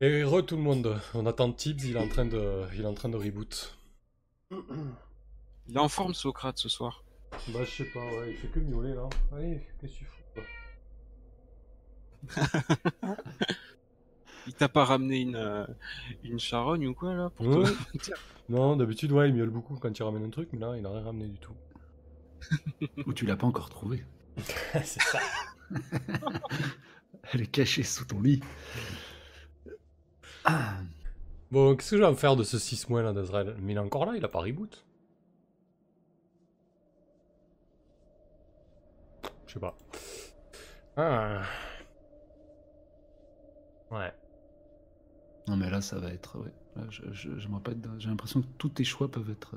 Et re tout le monde. On attend Tibbs, il est en train de, il est en train de reboot. Il est en forme, Socrate, ce soir. Bah je sais pas, ouais, il fait que miauler là. Allez, qu'est-ce que tu fous quoi Il t'a pas ramené une, euh, une charogne ou quoi, là pour Ouais. te-. Non, d'habitude, ouais, il miaule beaucoup quand il ramène un truc, mais là, il a rien ramené du tout. Ou tu l'as pas encore trouvé. C'est ça. Elle est cachée sous ton lit. Bon, qu'est-ce que je vais en faire de ce 6 mois là d'Azrael Mais il est encore là, il a pas reboot. Je sais pas. Ah. Ouais. Non mais là ça va être. Ouais. Là, je- je- j'aimerais pas être J'ai l'impression que tous tes choix peuvent être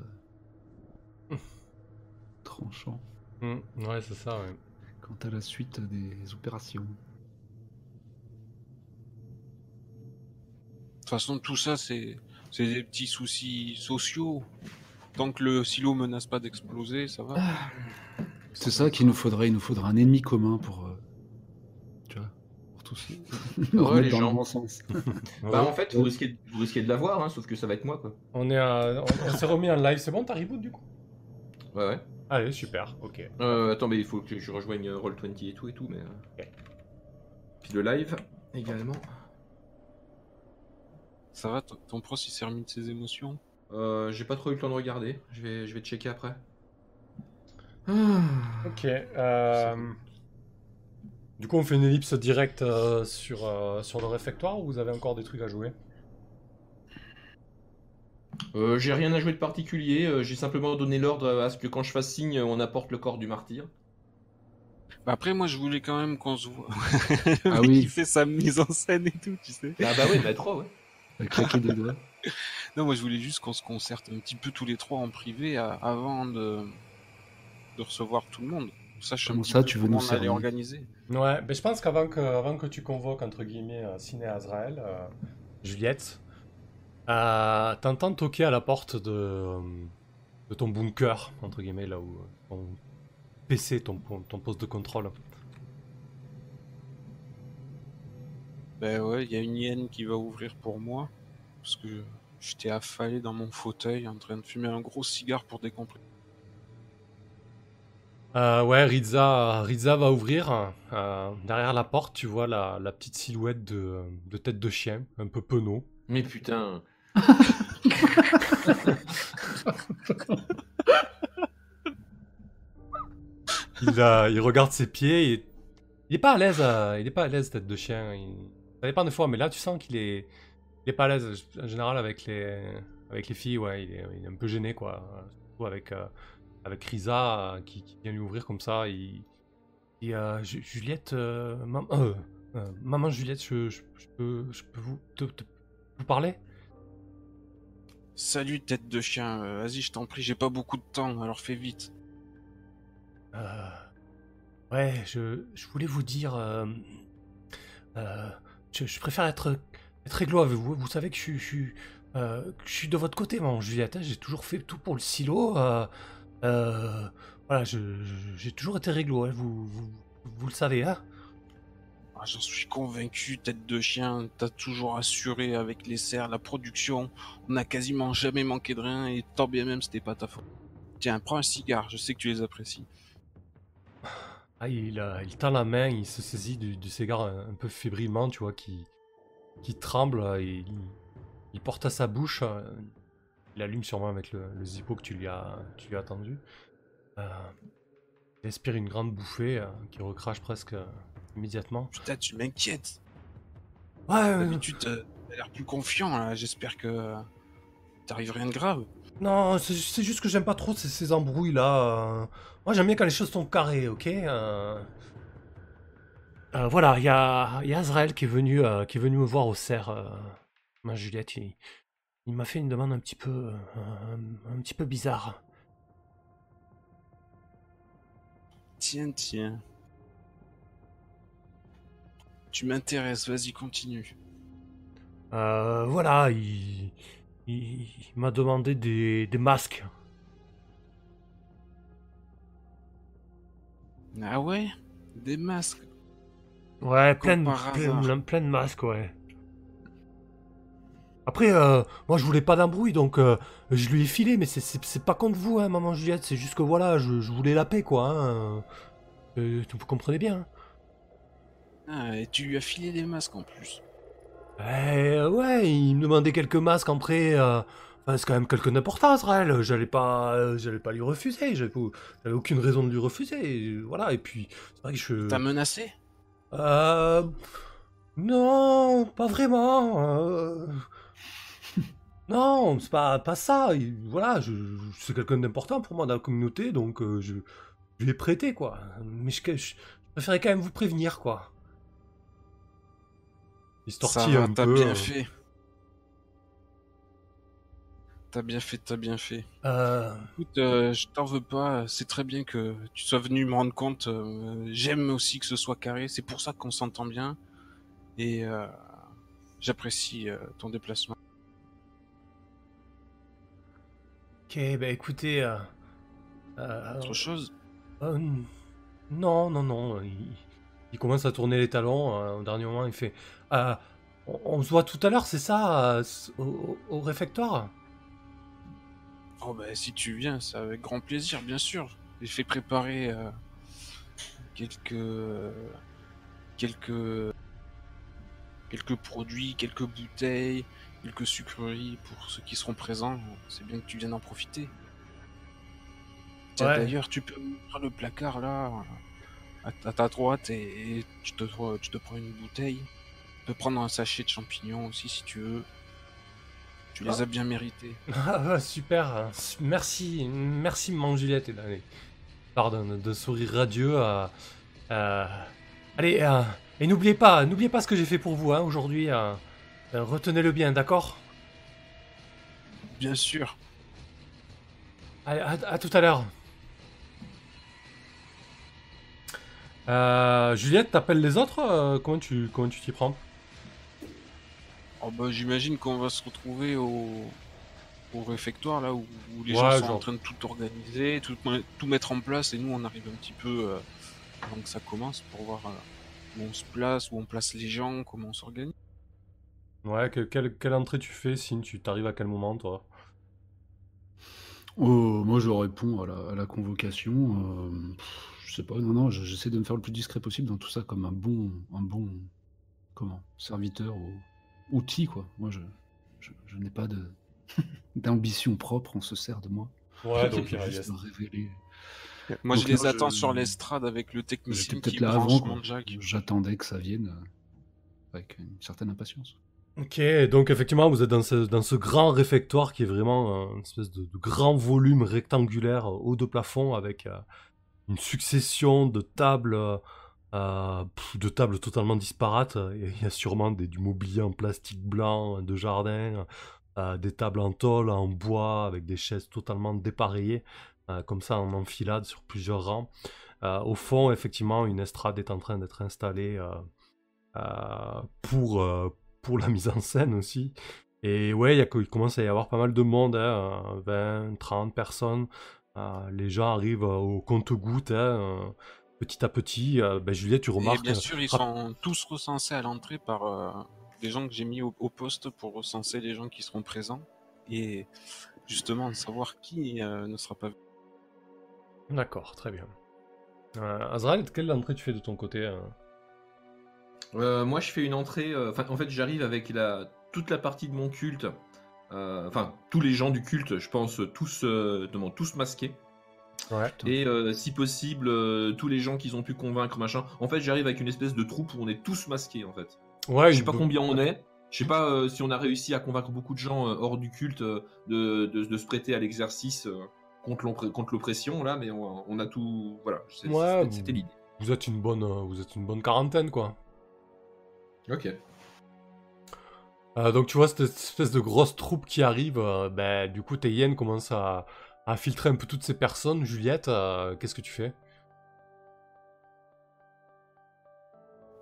euh, tranchants Hmm, ouais, c'est ça, ouais. quant à la suite des opérations. Façon, tout ça, c'est c'est des petits soucis sociaux. Tant que le silo menace pas d'exploser, ça va. C'est ça qu'il nous faudrait. Il nous faudra un ennemi commun pour. euh, tu vois Pour tous. Ouais, les dans gens. sens. Bah en fait, vous risquez, vous risquez de l'avoir, hein, sauf que ça va être moi quoi. On est à... on, on s'est remis en live, c'est bon, t'as reboot du coup? Ouais ouais. Allez, super, ok. Euh, attends, mais il faut que je rejoigne euh, Roll20 et tout et tout, mais. euh, Puis le live également. Ça va, ton- pros, il s'est remis de ses émotions? Euh, J'ai pas trop eu le temps de regarder. Je vais, je vais checker après. Ok. euh, Du coup, on fait une ellipse directe euh, sur, euh, sur le réfectoire ou vous avez encore des trucs à jouer? Euh, J'ai rien à jouer de particulier. euh, J'ai simplement donné l'ordre à ce que quand je fasse signe, on apporte le corps du martyr. Bah après, moi, je voulais quand même qu'on se voit. Ah oui. Il fait sa mise en scène et tout, tu sais. Ah bah ouais, bah trop, ouais. À claquer des doigts. Non, moi, je voulais juste qu'on se concerte un petit peu tous les trois en privé à- avant de, de recevoir tout le monde. Sache un Comment petit ça, peu tu veux comment nous cerner organiser. Ouais, mais je pense qu'avant que, avant que tu convoques, entre guillemets, euh, Ciné Azrael, euh, Juliette, euh, t'entends toquer à la porte de, euh, de ton bunker, entre guillemets, là où euh, ton PC, ton, ton poste de contrôle. Ben ouais, il y a une hyène qui va ouvrir pour moi. Parce que j'étais affalé dans mon fauteuil en train de fumer un gros cigare pour décompresser. Euh, ouais, Riza, Riza va ouvrir. euh, derrière la porte, tu vois la, la petite silhouette de, de tête de chien, un peu penaud. Mais putain. Il, euh, il regarde ses pieds et il est pas à l'aise. euh, il est pas à l'aise tête de chien. Il... Ça dépend des fois, mais là tu sens qu'il est, il est pas à l'aise. En général avec les, avec les filles, ouais, il est, il est un peu gêné quoi. Surtout avec, euh, avec Risa euh, qui, qui vient lui ouvrir comme ça. Il, il euh, Ju- Juliette, mam- maman Juliette, je, je- je peux, je peux vous, te- te- vous parler? Salut tête de chien, vas-y je t'en prie, j'ai pas beaucoup de temps, alors fais vite. Euh, ouais, je, je voulais vous dire. euh, euh, je, préfère être, être réglo avec vous. Vous savez que je, suis- euh, de votre côté, mon Juliette. hein. J'ai toujours fait tout pour le silo. euh, euh, voilà, j'ai toujours été réglo. hein. Vous, vous, vous le savez, hein Ah, J'en suis convaincu, tête de chien, t'as toujours assuré avec les serres la production, on n'a quasiment jamais manqué de rien et tant bien même c'était pas ta faute. Tiens, prends un cigare, je sais que tu les apprécies. Ah, il, euh, il tend la main, il se saisit du, du cigare un, un peu fébrilement, tu vois, qui, qui tremble. euh, et il, il porte à sa bouche. euh, il allume sûrement avec le, le zippo que tu lui as, tu lui as tendu. Euh, il aspire une grande bouffée qui recrache presque immédiatement. Putain, tu m'inquiètes. Ouais, ouais. D'habitude, t'as l'air plus confiant j'espère que t'arrives rien de grave. Non, c'est juste que j'aime pas trop ces, ces embrouilles là. Moi j'aime bien quand les choses sont carrées, ok Euh, euh, Voilà, il y a, il y a Azrael qui est venu, euh, qui est venu me voir au cerf. euh, ma Juliette, il, il m'a fait une demande un petit peu, euh, un, un petit peu bizarre. Tiens, tiens. Tu m'intéresses, vas-y, continue. Euh, voilà, il, il, il m'a demandé des, des masques. Ah ouais? Des masques Ouais, plein de, plein, plein- de masques, ouais. Après, euh, moi je voulais pas d'embrouille, donc euh, je lui ai filé, mais c'est- pas contre vous, hein, maman Juliette, c'est juste que voilà, je, je voulais la paix, quoi. Hein. Euh, vous comprenez bien. Ah, et tu lui as filé des masques en plus. Eh, ouais, il me demandait quelques masques en prêt. euh, c'est quand même quelque d'importance, Raël. J'allais pas, euh, j'allais pas lui refuser. J'avais aucune raison de lui refuser. et voilà, et puis, c'est vrai que je. T'as menacé? Euh. Non, pas vraiment. euh. Non, c'est pas, pas ça. il- Voilà, je, je- c'est quelqu'un d'important pour moi dans la communauté, donc euh, je, je lui ai prêté, quoi. Mais je, je préférais quand même vous prévenir, quoi. Un t'as peu, bien euh, fait. T'as bien fait, t'as bien fait. euh, Écoute, euh, je t'en veux pas. C'est très bien que tu sois venu me rendre compte. euh, J'aime aussi que ce soit carré. C'est pour ça qu'on s'entend bien. Et j'apprécie ton déplacement. Ok, bah écoutez. Autre chose? non, non, non. Il, il commence à tourner les talons. euh, au dernier moment, il fait. euh, on, on se voit tout à l'heure, c'est ça euh, au, au- réfectoire? Oh bah si tu viens, c'est avec grand plaisir, bien sûr. J'ai fait préparer euh, quelques quelques quelques produits, quelques bouteilles, quelques sucreries pour ceux qui seront présents. C'est bien que tu viennes en profiter. Ouais. D'ailleurs, tu peux ouvrir le placard là, à, ta droite, et, et tu, te, tu te prends une bouteille. Tu peux prendre un sachet de champignons aussi si tu veux. Tu les as bien mérités. Ah, super. hein. Merci, merci, maman Juliette. Et Pardon, de sourire radieux. euh, euh, allez, euh, et n'oubliez pas, n'oubliez pas ce que j'ai fait pour vous hein, aujourd'hui. euh, euh, Retenez-le bien, d'accord? Bien sûr. Allez, à, à tout à l'heure. Euh, Juliette, t'appelles les autres euh, Comment tu comment tu t'y prends? Oh bah, j'imagine qu'on va se retrouver au, au réfectoire là où, où les Ouais, gens sont genre. en train de tout organiser, tout, tout mettre en place et nous on arrive un petit peu euh, avant que ça commence pour voir euh, où on se place, où on place les gens, comment on s'organise. Ouais, que- quelle, quelle entrée tu fais, Signe Tu t'arrives à quel moment, toi? Oh, moi, je réponds à la, à la convocation. euh, pff, je sais pas, non, non, je- j'essaie de me faire le plus discret possible dans tout ça, comme un bon, un bon, comment, serviteur ou outil, quoi. Moi, je, je, je n'ai pas de d'ambition propre, on se sert de moi. Ouais, donc il juste reste- révéler. Moi Donc je les attends je- sur l'estrade avec le J'étais technicien peut-être qui là branche avant, quoi. mon jack. J'attendais que ça vienne euh, avec une certaine impatience. Ok, donc effectivement, vous êtes dans ce, dans ce grand réfectoire qui est vraiment euh, une espèce de, de grand volume rectangulaire euh, haut de plafond avec euh, une succession de tables, euh, euh, de tables totalement disparates. Il y a sûrement des, du mobilier en plastique blanc, de jardin, euh, des tables en tôle, en bois, avec des chaises totalement dépareillées, euh, comme ça en enfilade sur plusieurs rangs. Euh, au fond, effectivement, une estrade est en train d'être installée euh, euh, pour, euh, pour la mise en scène aussi. Et ouais, il, commence à y avoir pas mal de monde, hein, euh, 20, 30 personnes. Euh, les gens arrivent euh, au compte-goutte, hein, euh, petit à petit. Euh, ben, Juliette, tu Et remarques. bien sûr, ils sont tous recensés à l'entrée par euh, des gens que j'ai mis au, au poste pour recenser les gens qui seront présents et justement savoir qui euh, ne sera pas. D'accord, très bien. Euh, Azrael, quelle entrée tu fais de ton côté hein Euh, moi, je fais une entrée. euh, en fait, j'arrive avec la, toute la partie de mon culte. Euh, Enfin, tous les gens du culte, je pense, tous, euh, demandent tous masqués. Ouais. Et euh, si possible, euh, tous les gens qu'ils ont pu convaincre, machin. En fait, j'arrive avec une espèce de troupe où on est tous masqués, en fait. Ouais, Je sais pas combien on est. Je sais pas euh, si on a réussi à convaincre beaucoup de gens euh, hors du culte euh, de, de- de se prêter à l'exercice euh, contre l'oppression, là, mais on, on a tout. Voilà, Ouais, c'était- c'était l'idée. Vous êtes une bonne, euh, vous êtes une bonne quarantaine, quoi. Ok. Euh, donc tu vois cette espèce de grosse troupe qui arrive, euh, ben, du coup Tayen commence à, à filtrer un peu toutes ces personnes. Juliette, euh, qu'est-ce que tu fais?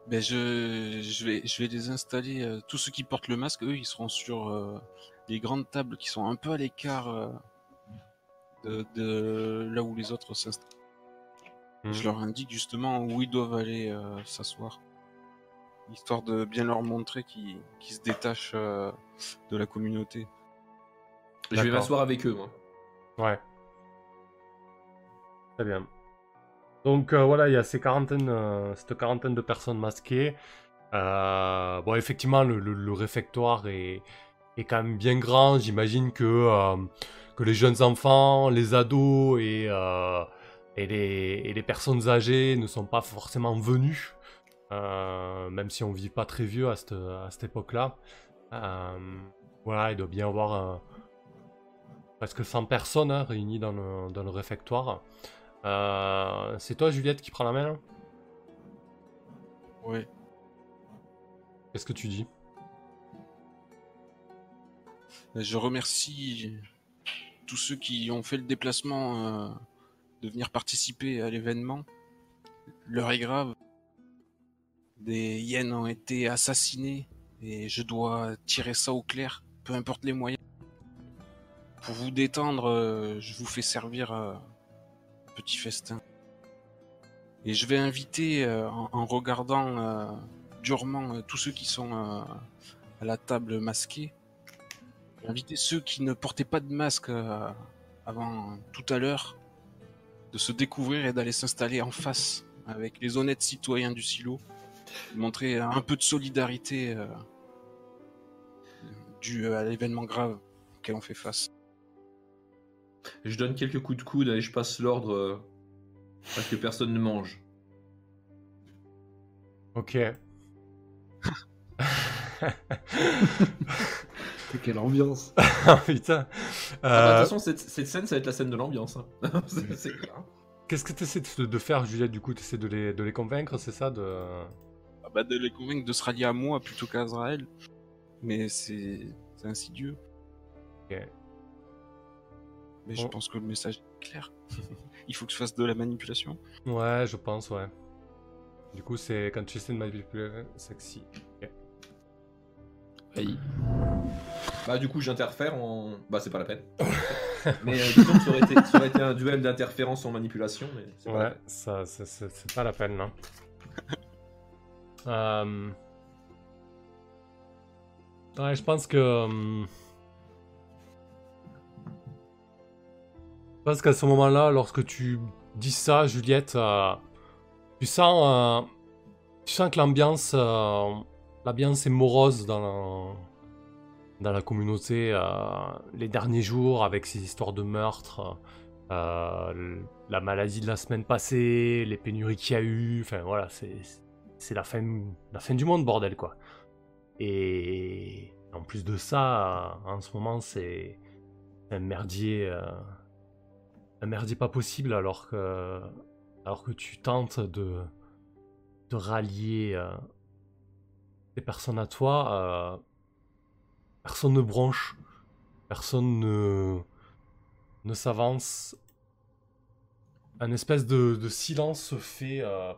Ben je, je, vais, je vais les installer. tous ceux qui portent le masque, eux, ils seront sur les grandes tables qui sont un peu à l'écart de, de là où les autres s'installent. Mhm. Je leur indique justement où ils doivent aller s'asseoir. Histoire de bien leur montrer qu'ils se détachent euh, de la communauté. Je vais m'asseoir avec eux, moi. Ouais. Très bien. Donc euh, voilà, il y a ces quarantaines, euh, cette quarantaine de personnes masquées. Euh, bon, effectivement, le, le- le réfectoire est, est quand même bien grand. J'imagine que, euh, que les jeunes enfants, les ados et, euh, et, les, et les personnes âgées ne sont pas forcément venus. Euh, même si on vit pas très vieux à cette, à cette époque-là. Euh, voilà, il doit bien y avoir un, presque 100 personnes hein, réunies dans le, dans le réfectoire. Euh, c'est toi, Juliette, qui prend la main Ouais. Qu'est-ce que tu dis? Je remercie tous ceux qui ont fait le déplacement euh, de venir participer à l'événement. L'heure est grave. Des hyènes ont été assassinés et je dois tirer ça au clair, peu importe les moyens. Pour vous détendre, euh, je vous fais servir euh, un petit festin. Et je vais inviter, euh, en, regardant euh, durement euh, tous ceux qui sont euh, à la table masqués, inviter ceux qui ne portaient pas de masque euh, avant tout à l'heure de se découvrir et d'aller s'installer en face avec les honnêtes citoyens du silo, montrer un peu de solidarité euh, due à l'événement grave auquel on fait face. Je donne quelques coups de coude et je passe l'ordre euh, à ce que personne ne mange. Ok. Quelle ambiance. Ah, putain. Ah bah, Euh, de toute façon, cette, cette scène, ça va être la scène de l'ambiance. hein. C'est- c'est clair. Qu'est-ce que tu essaies de, de faire, Juliette, du coup? Tu essaies de les, de les convaincre, c'est ça de... Ah bah, de les convaincre de se rallier à moi plutôt qu'à Azrael. Mais c'est c'est insidieux. Ok. Mais je Bon. pense que le message est clair. Il faut que je fasse de la manipulation. Ouais, je pense, ouais. Du coup, c'est quand tu essaies de manipuler, sexy. Ok. Aïe. Bah, du coup, j'interfère en. Bah, c'est pas la peine. mais euh, disons que ça aurait, été, ça aurait été un duel d'interférence en manipulation, mais c'est pas la Ouais, ça, c'est- pas la peine, là. Euh, je pense que... hum, Je pense qu'à ce moment-là, lorsque tu dis ça, Juliette, euh, tu sens... euh, Tu sens que l'ambiance... euh, L'ambiance est morose dans la... Dans la communauté, euh, les derniers jours, avec ces histoires de meurtres, euh, la maladie de la semaine passée, les pénuries qu'il y a eu, enfin voilà, c'est c'est la fin, du monde, bordel, quoi. Et en plus de ça, en ce moment, c'est un merdier, euh, un merdier pas possible, alors que, alors que tu tentes de, de rallier euh, des personnes à toi, euh, personne ne bronche, personne ne, s'avance. Un espèce de, de silence se fait euh,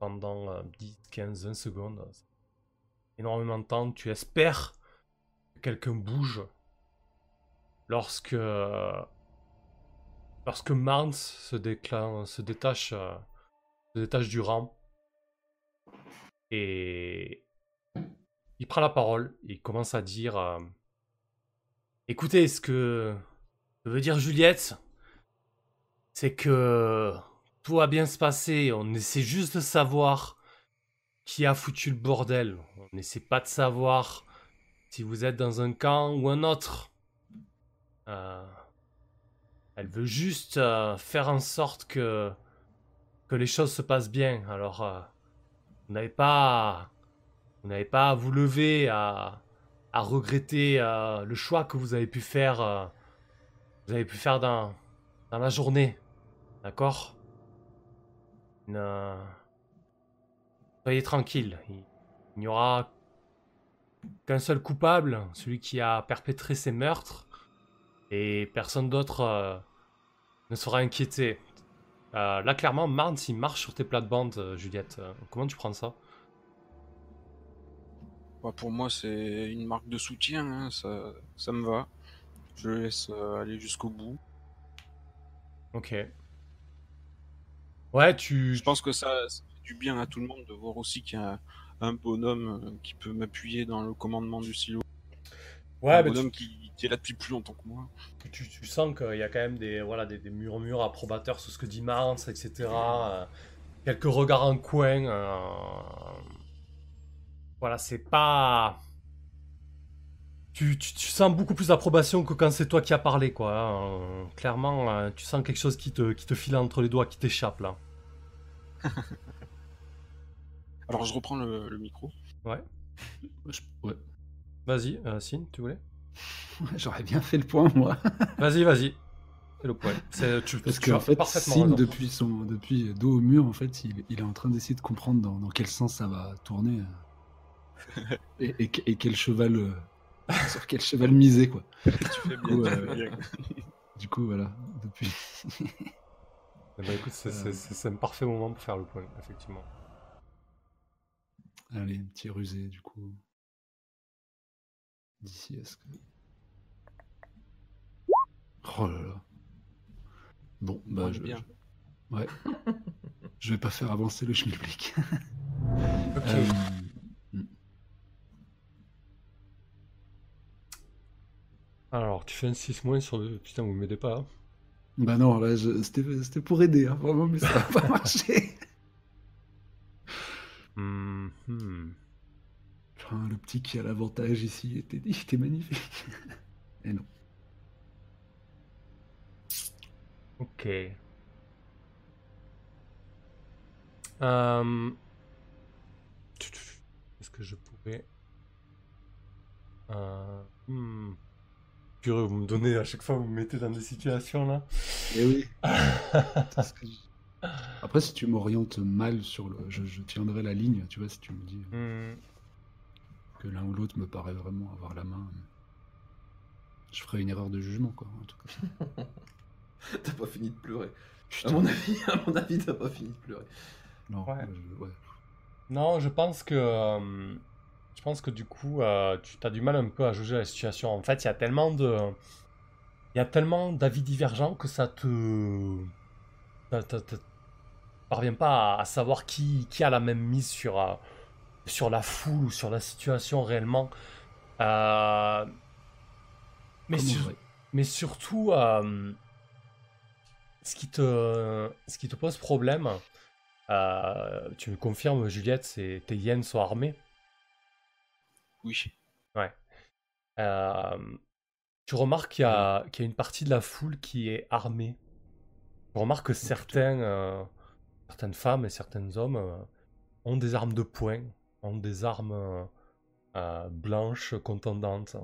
pendant euh, 10, 15, 20 secondes. Énormément de temps. Tu espères que quelqu'un bouge. Lorsque, lorsque Mans se, déclin- se, détache, euh, se détache du rang. Et il prend la parole. Il commence à dire euh, Écoutez, ce que veut dire Juliette, c'est que tout va bien se passer. On essaie juste de savoir qui a foutu le bordel. On n'essaie pas de savoir si vous êtes dans un camp ou un autre. Euh, elle veut juste euh, faire en sorte que, que les choses se passent bien. Alors, euh, vous n'avez pas, pas à vous lever à, à regretter le choix que vous avez pu faire, vous avez pu faire dans, dans la journée. D'accord? Ne- Soyez tranquille. Il il n'y aura qu'un seul coupable, celui qui a perpétré ces meurtres, et personne d'autre euh, ne sera inquiété. Euh, là, clairement, Marnes, il marche sur tes plates-bandes, euh, Juliette. Euh, comment tu prends ça? Bah, pour moi, c'est une marque de soutien, hein, ça, ça me va. Je laisse euh, aller jusqu'au bout. Ok. Ouais, tu... Je pense que ça, ça fait du bien à tout le monde de voir aussi qu'il y a un bonhomme euh, qui peut m'appuyer dans le commandement du silo. Ouais, un tu, bonhomme qui, qui est là depuis plus longtemps que moi. tu, tu sens qu'il y a quand même des, voilà, des, des murmures approbateurs sur ce que dit Mance, etc. euh, quelques regards en coin. euh, Voilà, c'est pas. Tu, tu- tu sens beaucoup plus d'approbation que quand c'est toi qui as parlé, quoi. hein. Euh, clairement, euh, tu sens quelque chose qui te, qui te file entre les doigts, qui t'échappe, là. Alors je reprends le, le micro. Ouais. Je- ouais. Vas-y, euh, Sin, tu voulais? J'aurais bien fait le point, moi. Vas-y, vas-y. C'est le point. C'est- Tu, Parce tu qu'en as fait, parfaitement Sin, raison. depuis, son, depuis dos au mur, en fait, il, il est en train d'essayer de comprendre dans, dans quel sens ça va tourner. euh, et, et, et quel cheval. Euh, sur quel cheval miser, quoi. Tu fais bien, Ouais. tu fais bien. Du coup, voilà. Depuis. Ben, écoute, c'est- Euh. c'est- c'est un parfait moment pour faire le point, effectivement. Allez, un petit rusé, du coup. D'ici, est-ce que. Oh là là. Bon, bah, je, bien. je- Ouais. je vais pas faire avancer le schmilblick. Ok. Euh, Alors, tu fais un 6 moins sur le. Putain, vous m'aidez pas. hein. Bah non, là, je- c'était pour aider, hein, vraiment, mais ça va pas marcher. Hmm, hmm. Enfin, le petit qui a l'avantage ici était, était magnifique. Et non. Ok. Euh, Est-ce que je pourrais. Euh... Hmm. Purée, vous me donnez à chaque fois, vous me mettez dans des situations là. Et oui. Après, si tu m'orientes mal sur le. Je, je tiendrai la ligne, tu vois, si tu me dis Hmm. que l'un ou l'autre me paraît vraiment avoir la main. Je ferai une erreur de jugement, quoi. En tout cas. T'as pas fini de pleurer. À Putain, mon avis, à mon avis, t'as pas fini de pleurer. non, ouais. Non, je pense que. euh, je pense que du coup, euh, tu as du mal un peu à juger la situation. En fait, il y a tellement de. Il y a tellement d'avis divergents que ça te. te- parvient pas à, à savoir qui, qui a la même mise sur, euh, sur la foule ou sur la situation réellement. Euh, mais, sur- surtout, ce, qui te, ce qui te pose problème, tu me confirmes, Juliette, c'est tes hyènes sont armées. Oui. Euh, tu remarques qu'il y, a, qu'il y a une partie de la foule qui est armée. Tu remarques que certains, euh, certaines femmes et certains hommes euh, ont des armes de poing, ont des armes blanches contendantes.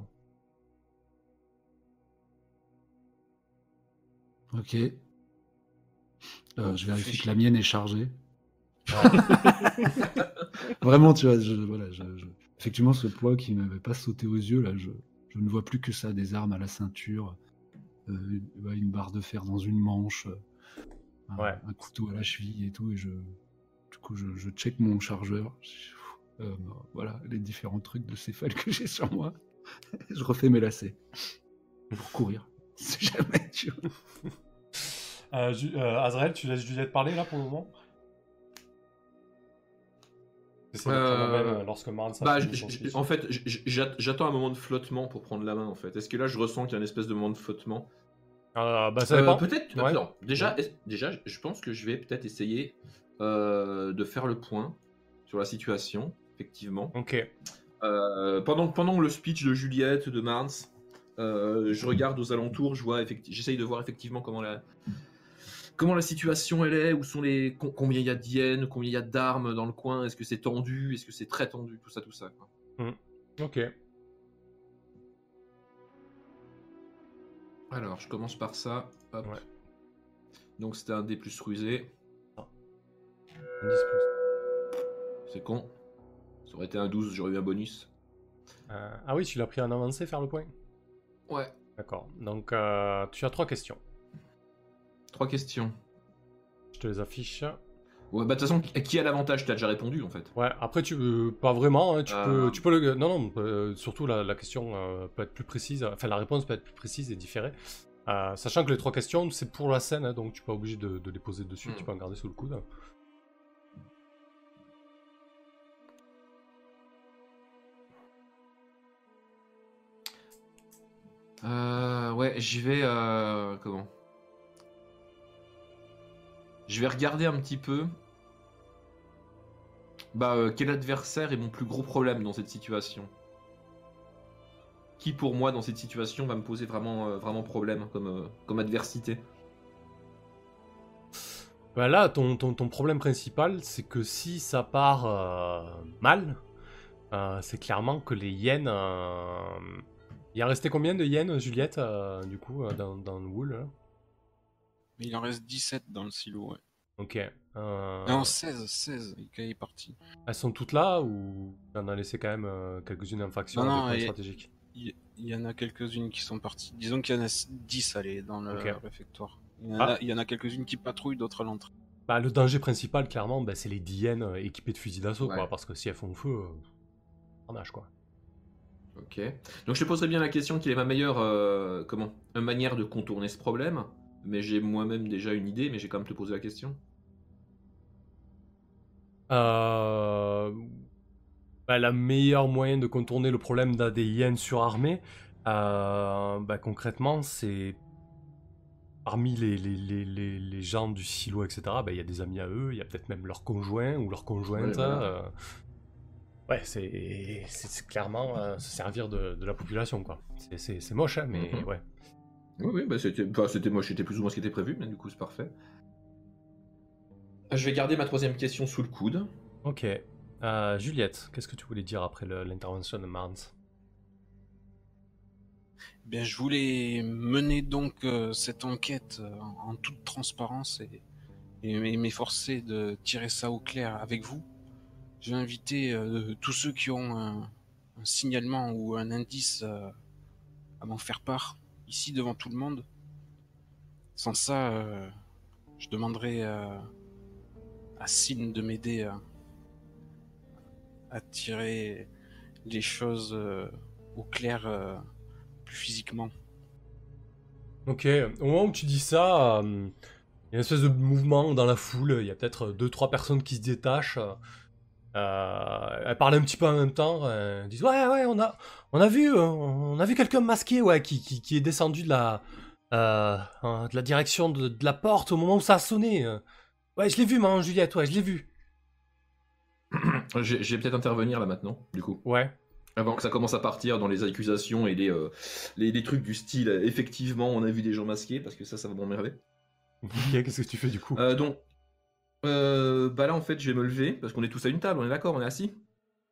Ok. Euh, je vérifie que la mienne est chargée. Vraiment, tu vois, je, voilà, je, je- effectivement, ce poids qui m'avait pas sauté aux yeux, là, je, je ne vois plus que ça, des armes à la ceinture, euh, une, ouais, une barre de fer dans une manche, euh, un, Ouais. un couteau à la cheville et tout, et je, du coup, je, je check mon chargeur, Euh, voilà, les différents trucs de céphale que j'ai sur moi, je refais mes lacets. Pour courir, si jamais, tu vois. Euh, euh, Azrael, tu laisses Juliette parler là pour le moment? J'essaie Euh, lorsque Marne Bah, en fait, j'attends un moment de flottement pour prendre la main, en fait. Est-ce que là, je ressens qu'il y a une espèce de moment de flottement? Euh, bah, ça Euh. Peut-être. Ouais. déjà, déjà, je pense que je vais peut-être essayer euh, de faire le point sur la situation, effectivement. Ok. Euh, pendant, pendant le speech de Juliette, de Marnes, euh, je regarde aux alentours, je vois j'essaye de voir effectivement comment la, comment la situation elle est, où sont les, com- combien il y a d'hyènes, combien il y a d'armes dans le coin, est-ce que c'est tendu, est-ce que c'est très tendu, tout ça, tout ça. quoi. Ok. Alors, je commence par ça. Hop. Ouais. Donc c'était un D plus rusé, 10 plus. c'est con. Ça aurait été un 12, j'aurais eu un bonus. Euh, ah oui, tu l'as pris en avancé, faire le point? Ouais. D'accord. Donc, euh, tu as trois questions trois questions. Je te les affiche. Ouais, bah de toute façon, qui a l'avantage? T'as déjà répondu en fait. Ouais, après, tu euh, pas vraiment, hein. tu, ah, peux, tu peux le. Non, non, euh, surtout la, question euh, peut être plus précise, enfin la réponse peut être plus précise et différée. Euh, sachant que les trois questions, c'est pour la scène, hein, donc tu n'es pas obligé de, les poser dessus, hmm. tu peux en garder sous le coude. Hein. ouais, j'y vais. comment? Je vais regarder un petit peu. Bah, euh, quel adversaire est mon plus gros problème dans cette situation? Qui pour moi dans cette situation va me poser vraiment, euh, problème comme, euh, adversité? Bah là, ton, ton, ton problème principal, c'est que si ça part mal, c'est clairement que les yens. Il en restait combien de yens, Juliette, du coup, dans, dans le wool Mais il en reste 17 dans le silo, ouais. Ok. euh, Non, 16, 16, Ika est parti. Elles sont toutes là ou t'en as laissé quand même euh, quelques-unes en faction Non, non, et- Il il y en a quelques-unes qui sont parties. Disons qu'il y en a 10 allez, dans le Ok. réfectoire. Il y en Ah. a, il y en a quelques-unes qui patrouillent, d'autres à l'entrée. Bah, le danger principal, clairement, bah, c'est les 10 yens euh, équipés de fusils d'assaut, Ouais. quoi. Parce que si elles font feu, euh, carnage, quoi. Ok. Donc je te poserai bien la question quelle est ma meilleure euh, comment une manière de contourner ce problème? Mais j'ai moi-même déjà une idée, mais j'ai quand même te poser la question. Euh... bah, la meilleure moyen de contourner le problème d'un des yens surarmés, euh, bah, concrètement, c'est parmi les, les, les, les, les gens du silo, etc. bah, Il y a des amis à eux, il y a peut-être même leurs conjoints ou leurs conjointes. Ouais, voilà. euh, Ouais, c'est clairement euh, se servir de, de la population, quoi. C'est- moche, hein, mais Mhm. ouais. Oui, oui, bah c'était, moi, c'était plus ou moins ce qui était prévu, mais du coup c'est parfait. Je vais garder ma troisième question sous le coude. Ok. Euh, Juliette, qu'est-ce que tu voulais dire après le- l'intervention de Marnes Eh Bien, je voulais mener donc euh, cette enquête euh, en, en toute transparence et, m'efforcer de tirer ça au clair avec vous. J'ai invité euh, tous ceux qui ont un, un signalement ou un indice euh, à m'en faire part, ici devant tout le monde. Sans ça, euh, je demanderai à Sin de m'aider à, tirer les choses euh, au clair euh, plus physiquement. Ok, au moment où tu dis ça, il y a une espèce de mouvement dans la foule, il y a peut-être deux, trois personnes qui se détachent. Euh, elles parlent un petit peu en même temps, euh, elles disent ouais ouais on a on a vu euh, on a vu quelqu'un masqué ouais qui, qui, qui est descendu de la euh, de la direction de, de la porte au moment où ça a sonné. Ouais je l'ai vu maman Juliette ouais je l'ai vu. J'ai, j'ai peut-être intervenir là maintenant, du coup. Ouais. Avant que ça commence à partir dans les accusations et les, euh, les, les trucs du style, effectivement, on a vu des gens masqués, parce que ça, ça va m'emmerder. Ok qu'est-ce que tu fais du coup? Donc, euh, bah là, en fait, je vais me lever, parce qu'on est tous à une table, on est d'accord, on est assis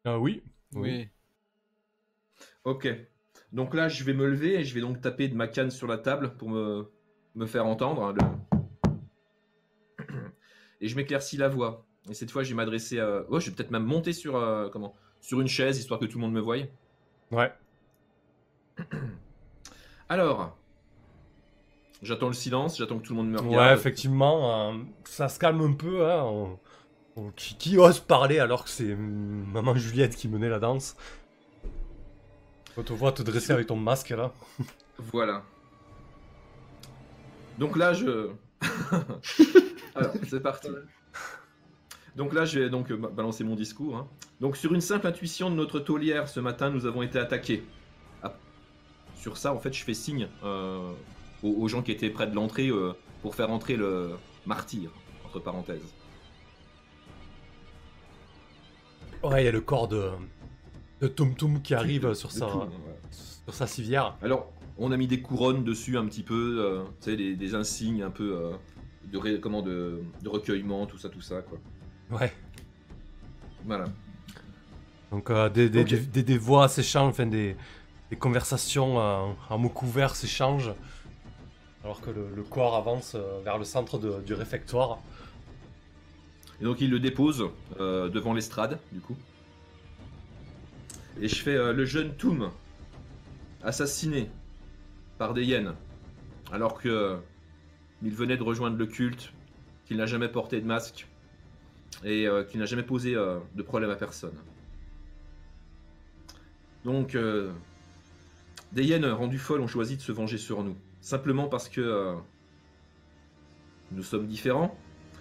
Ah oui. Oui. Ok. Donc là, je vais me lever et je vais donc taper de ma canne sur la table pour me, me faire entendre. hein, le- Et je m'éclaircis la voix. Et cette fois, je vais m'adresser à... Oh, je vais peut-être même monter sur, euh, comment? Sur une chaise, histoire que tout le monde me voie. Ouais. Alors, j'attends le silence, j'attends que tout le monde me Ouais, regarde. effectivement, euh, ça se calme un peu. Hein, on- on- qui, qui ose parler alors que c'est hum, maman Juliette qui menait la danse? On te voit te dresser avec ton masque là. Voilà. Donc là, je. Alors, c'est parti. Donc là, je vais donc euh, balancer mon discours. hein. Donc, sur une simple intuition de notre taulière, ce matin, nous avons été attaqués. Ah. Sur ça, en fait, je fais signe euh, aux, aux gens qui étaient près de l'entrée euh, pour faire entrer le martyr, entre parenthèses. Ouais, il y a le corps de, de Tum Tum qui arrive sur De sa, sur sa civière. Alors, on a mis des couronnes dessus un petit peu, euh, tu sais, des, des insignes un peu euh, de, ré- comment, de, de recueillement, tout ça, tout ça, quoi. Ouais. Voilà. Donc euh, des, des, des, voix s'échangent, enfin des, des conversations en mots couverts s'échangent. Alors que le, corps avance euh, vers le centre du réfectoire. Et donc il le dépose euh, devant l'estrade, du coup. Et je fais euh, le jeune Toom, assassiné par des hyènes, alors que il venait de rejoindre le culte, qu'il n'a jamais porté de masque et qu'il n'a jamais posé de problème à personne. Donc, des hyènes rendues folles ont choisi de se venger sur nous, simplement parce que euh, nous sommes différents.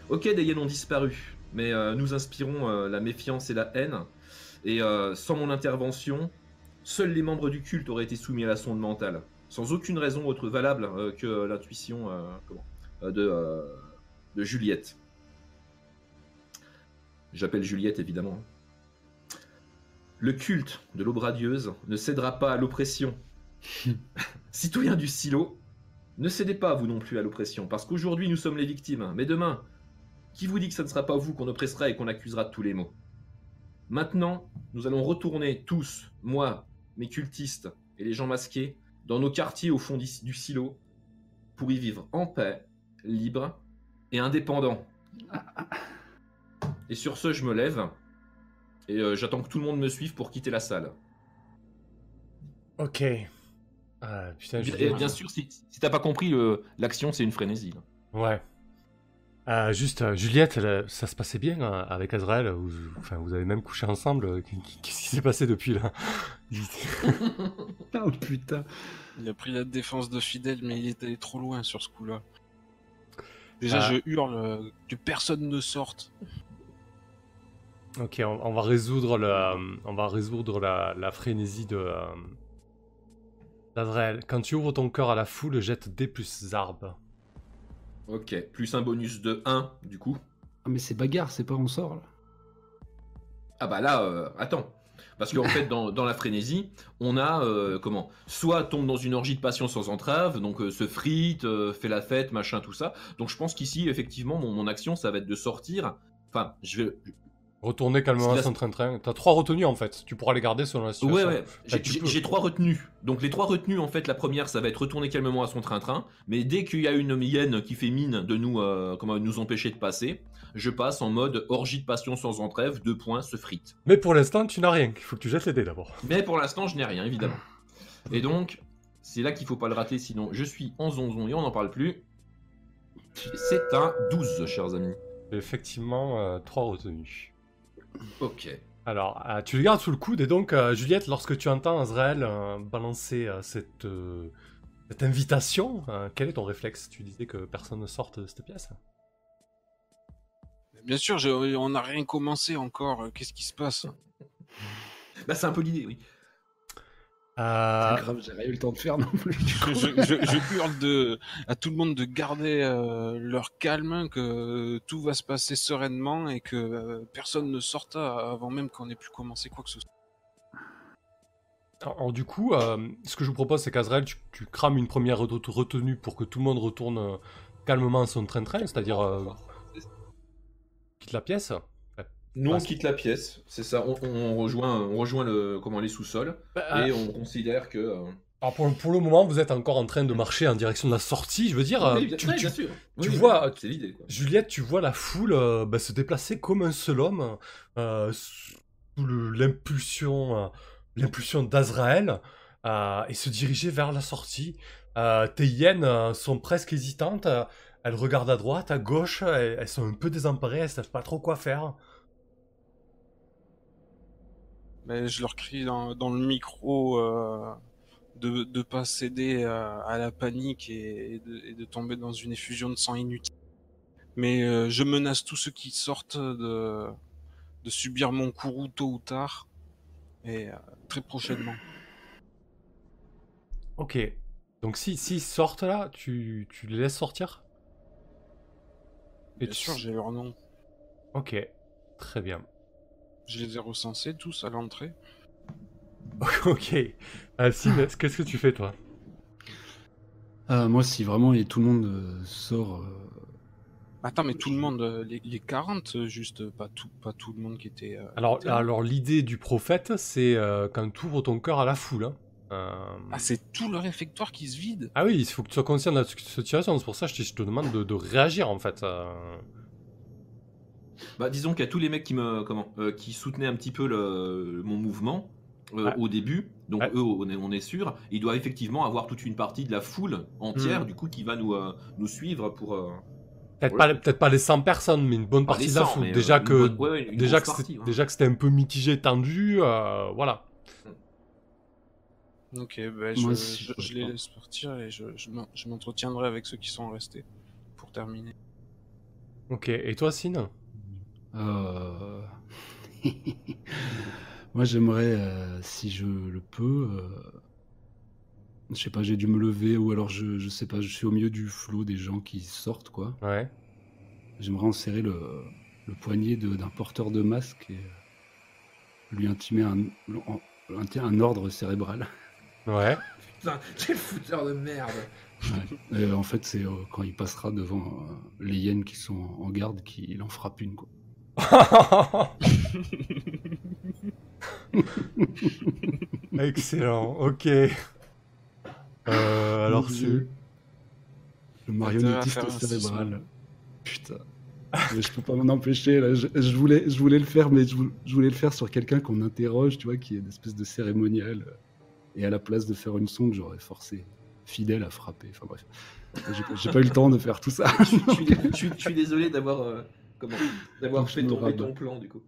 Ok, des hyènes ont disparu, mais euh, nous inspirons euh, la méfiance et la haine. Et sans mon intervention, seuls les membres du culte auraient été soumis à la sonde mentale. sans aucune raison autre valable que l'intuition de, de Juliette. J'appelle Juliette évidemment. Le culte de l'aube radieuse ne cédera pas à l'oppression. Citoyens du silo, ne cédez pas vous non plus à l'oppression, parce qu'aujourd'hui nous sommes les victimes, mais demain, qui vous dit que ce ne sera pas vous qu'on oppressera et qu'on accusera de tous les maux? Maintenant, nous allons retourner tous, moi, mes cultistes et les gens masqués, dans nos quartiers au fond du silo, pour y vivre en paix, libre et indépendant. Et sur ce, je me lève et euh, j'attends que tout le monde me suive pour quitter la salle. Ok. Ah, putain, je... Et bien sûr, si, si t'as pas compris, l'action c'est une frénésie. là. Ouais. Euh, juste, euh, Juliette, elle, euh, ça se passait bien euh, avec Azrael. Vous, enfin, vous avez même couché ensemble. euh, Qu'est-ce qui s'est passé depuis là? Oh putain. Il a pris la défense de Fidèle, mais il est allé trop loin sur ce coup-là. Déjà, Ah. je hurle que personne ne sorte. Ok, on, on va résoudre la, on va résoudre la, la frénésie de d'Azrael. Quand tu ouvres ton cœur à la foule, jette D plus zarbe. Ok, plus un bonus de 1 du coup. Ah, mais c'est bagarre, c'est pas on sort là. Ah bah là, euh, attends. Parce qu'en fait, dans, dans la frénésie, on a, euh, comment? Soit tombe dans une orgie de passion sans entrave, donc euh, se frite, euh, fait la fête, machin, tout ça. Donc je pense qu'ici, effectivement, mon, mon action, ça va être de sortir. Enfin, je vais... Retourner calmement à son train-train. T'as trois retenues en fait. Tu pourras les garder selon la situation. Ouais, ouais. J'ai- tu J'ai trois retenues. Donc les trois retenues, en fait, la première, ça va être retourner calmement à son train-train. Mais dès qu'il y a une hyène qui fait mine de nous, euh, comment, nous empêcher de passer, je passe en mode orgie de passion sans entrève, deux points, se frite. Mais pour l'instant, tu n'as rien. Il faut que tu jettes les dés d'abord. Mais pour l'instant, je n'ai rien, évidemment. Et donc, c'est là qu'il faut pas le rater, sinon je suis en zonzon et on n'en parle plus. C'est un 12, chers amis. Effectivement, euh, trois retenues. Ok. Alors, euh, tu le gardes sous le coude et donc, euh, Juliette, lorsque tu entends Azrael euh, balancer euh, cette, euh, cette invitation, euh, quel est ton réflexe? Tu disais que personne ne sorte de cette pièce? Bien sûr, je- on n'a rien commencé encore. Qu'est-ce qui se passe? Bah, c'est un peu l'idée, oui. Euh, C'est grave, j'ai rien eu le temps de faire non plus. du coup. je, je- je hurle de, à tout le monde de garder euh, leur calme, que tout va se passer sereinement et que euh, personne ne sorte avant même qu'on ait pu commencer quoi que ce soit. Alors, alors, du coup, euh, ce que je vous propose, c'est qu'Azrael, tu, tu crames une première ret- retenue pour que tout le monde retourne calmement à son train-train, c'est-à-dire euh, quitte la pièce. Nous, on quitte la pièce, c'est ça. On, on rejoint, on rejoint le, comment, les sous-sols Bah, et on considère que. euh, alors pour, pour le moment, vous êtes encore en train de marcher en direction de la sortie. Je veux dire, euh, oui, bien, tu- ouais, tu- bien sûr. tu Oui, vois, oui, c'est l'idée. quoi. Juliette, tu vois la foule euh, bah, se déplacer comme un seul homme, euh, sous le- l'impulsion, euh, l'impulsion d'Azraël, euh, et se diriger vers la sortie. Euh, tes hyènes euh, sont presque hésitantes. euh, elles regardent à droite, à gauche. Elles, elles sont un peu désemparées. Elles savent pas trop quoi faire. Mais je leur crie dans, dans le micro euh, de ne pas céder à, à la panique et, et de, et de tomber dans une effusion de sang inutile. Mais euh, je menace tous ceux qui sortent de, de subir mon courroux tôt ou tard, et euh, très prochainement. Ok. Donc si s'ils sortent là, tu, tu les laisses sortir? Et Bien tu- sûr, j'ai leur nom. Ok. Très bien. Je les ai recensés tous à l'entrée. ok. Alcine, qu'est-ce que tu fais toi? Ah, moi, si vraiment et tout le monde euh, sort. euh, Attends, mais tout le monde, euh, les, les 40, euh, juste, euh, pas tout, pas tout le monde qui était... euh, Alors, était là. alors l'idée du prophète, c'est euh, quand tu ouvres ton cœur à la foule. hein. Euh, Ah, c'est tout le réfectoire qui se vide? Ah oui, il faut que tu sois conscient de la situation. C'est pour ça que je te, je te demande de, de réagir en fait. euh. Bah, disons qu'il y a tous les mecs qui me comment euh, qui soutenaient un petit peu le, mon mouvement euh, Ouais. au début. Donc Ouais. eux, on est, on est sûr. Ils doivent effectivement avoir toute une partie de la foule entière, Hmm. du coup, qui va nous euh, nous suivre pour. euh, Peut-être Voilà. pas, peut-être pas les 100 personnes, mais une bonne partie de la 100, foule. euh, Déjà que, bonne- ouais, déjà, que partie, hein. déjà que c'était un peu mitigé, tendu, euh, voilà. Ok, ben je, Moi je- je je les laisse partir et je, je m'entretiendrai avec ceux qui sont restés pour terminer. Ok, et toi, Sine? Euh, Moi, j'aimerais, euh, si je le peux, euh, Je sais pas, j'ai dû me lever ou alors je, je sais pas, je suis au milieu du flot des gens qui sortent, quoi. Ouais. J'aimerais enserrer le, le poignet de- d'un porteur de masque et lui intimer un, un, un ordre cérébral. Ouais. Putain, quel fouteur de merde. Ouais. Et, euh, en fait, c'est euh, quand il passera devant euh, les hyènes qui sont en garde qu'il en frappe une, quoi. Excellent, ok. Euh, alors c'est... Le marionnettiste cérébral. Putain. Mais je peux pas m'en empêcher là. Je, je voulais, je voulais le faire, mais je, vou- je voulais le faire sur quelqu'un qu'on interroge, tu vois, qui est une espèce de cérémonial. Et à la place de faire une sonde, j'aurais forcé fidèle à frapper. Enfin bref, j'ai pas- eu le temps de faire tout ça. je, suis, je suis- je suis- je suis désolé d'avoir euh, comment d'avoir fait tomber ton plan du coup.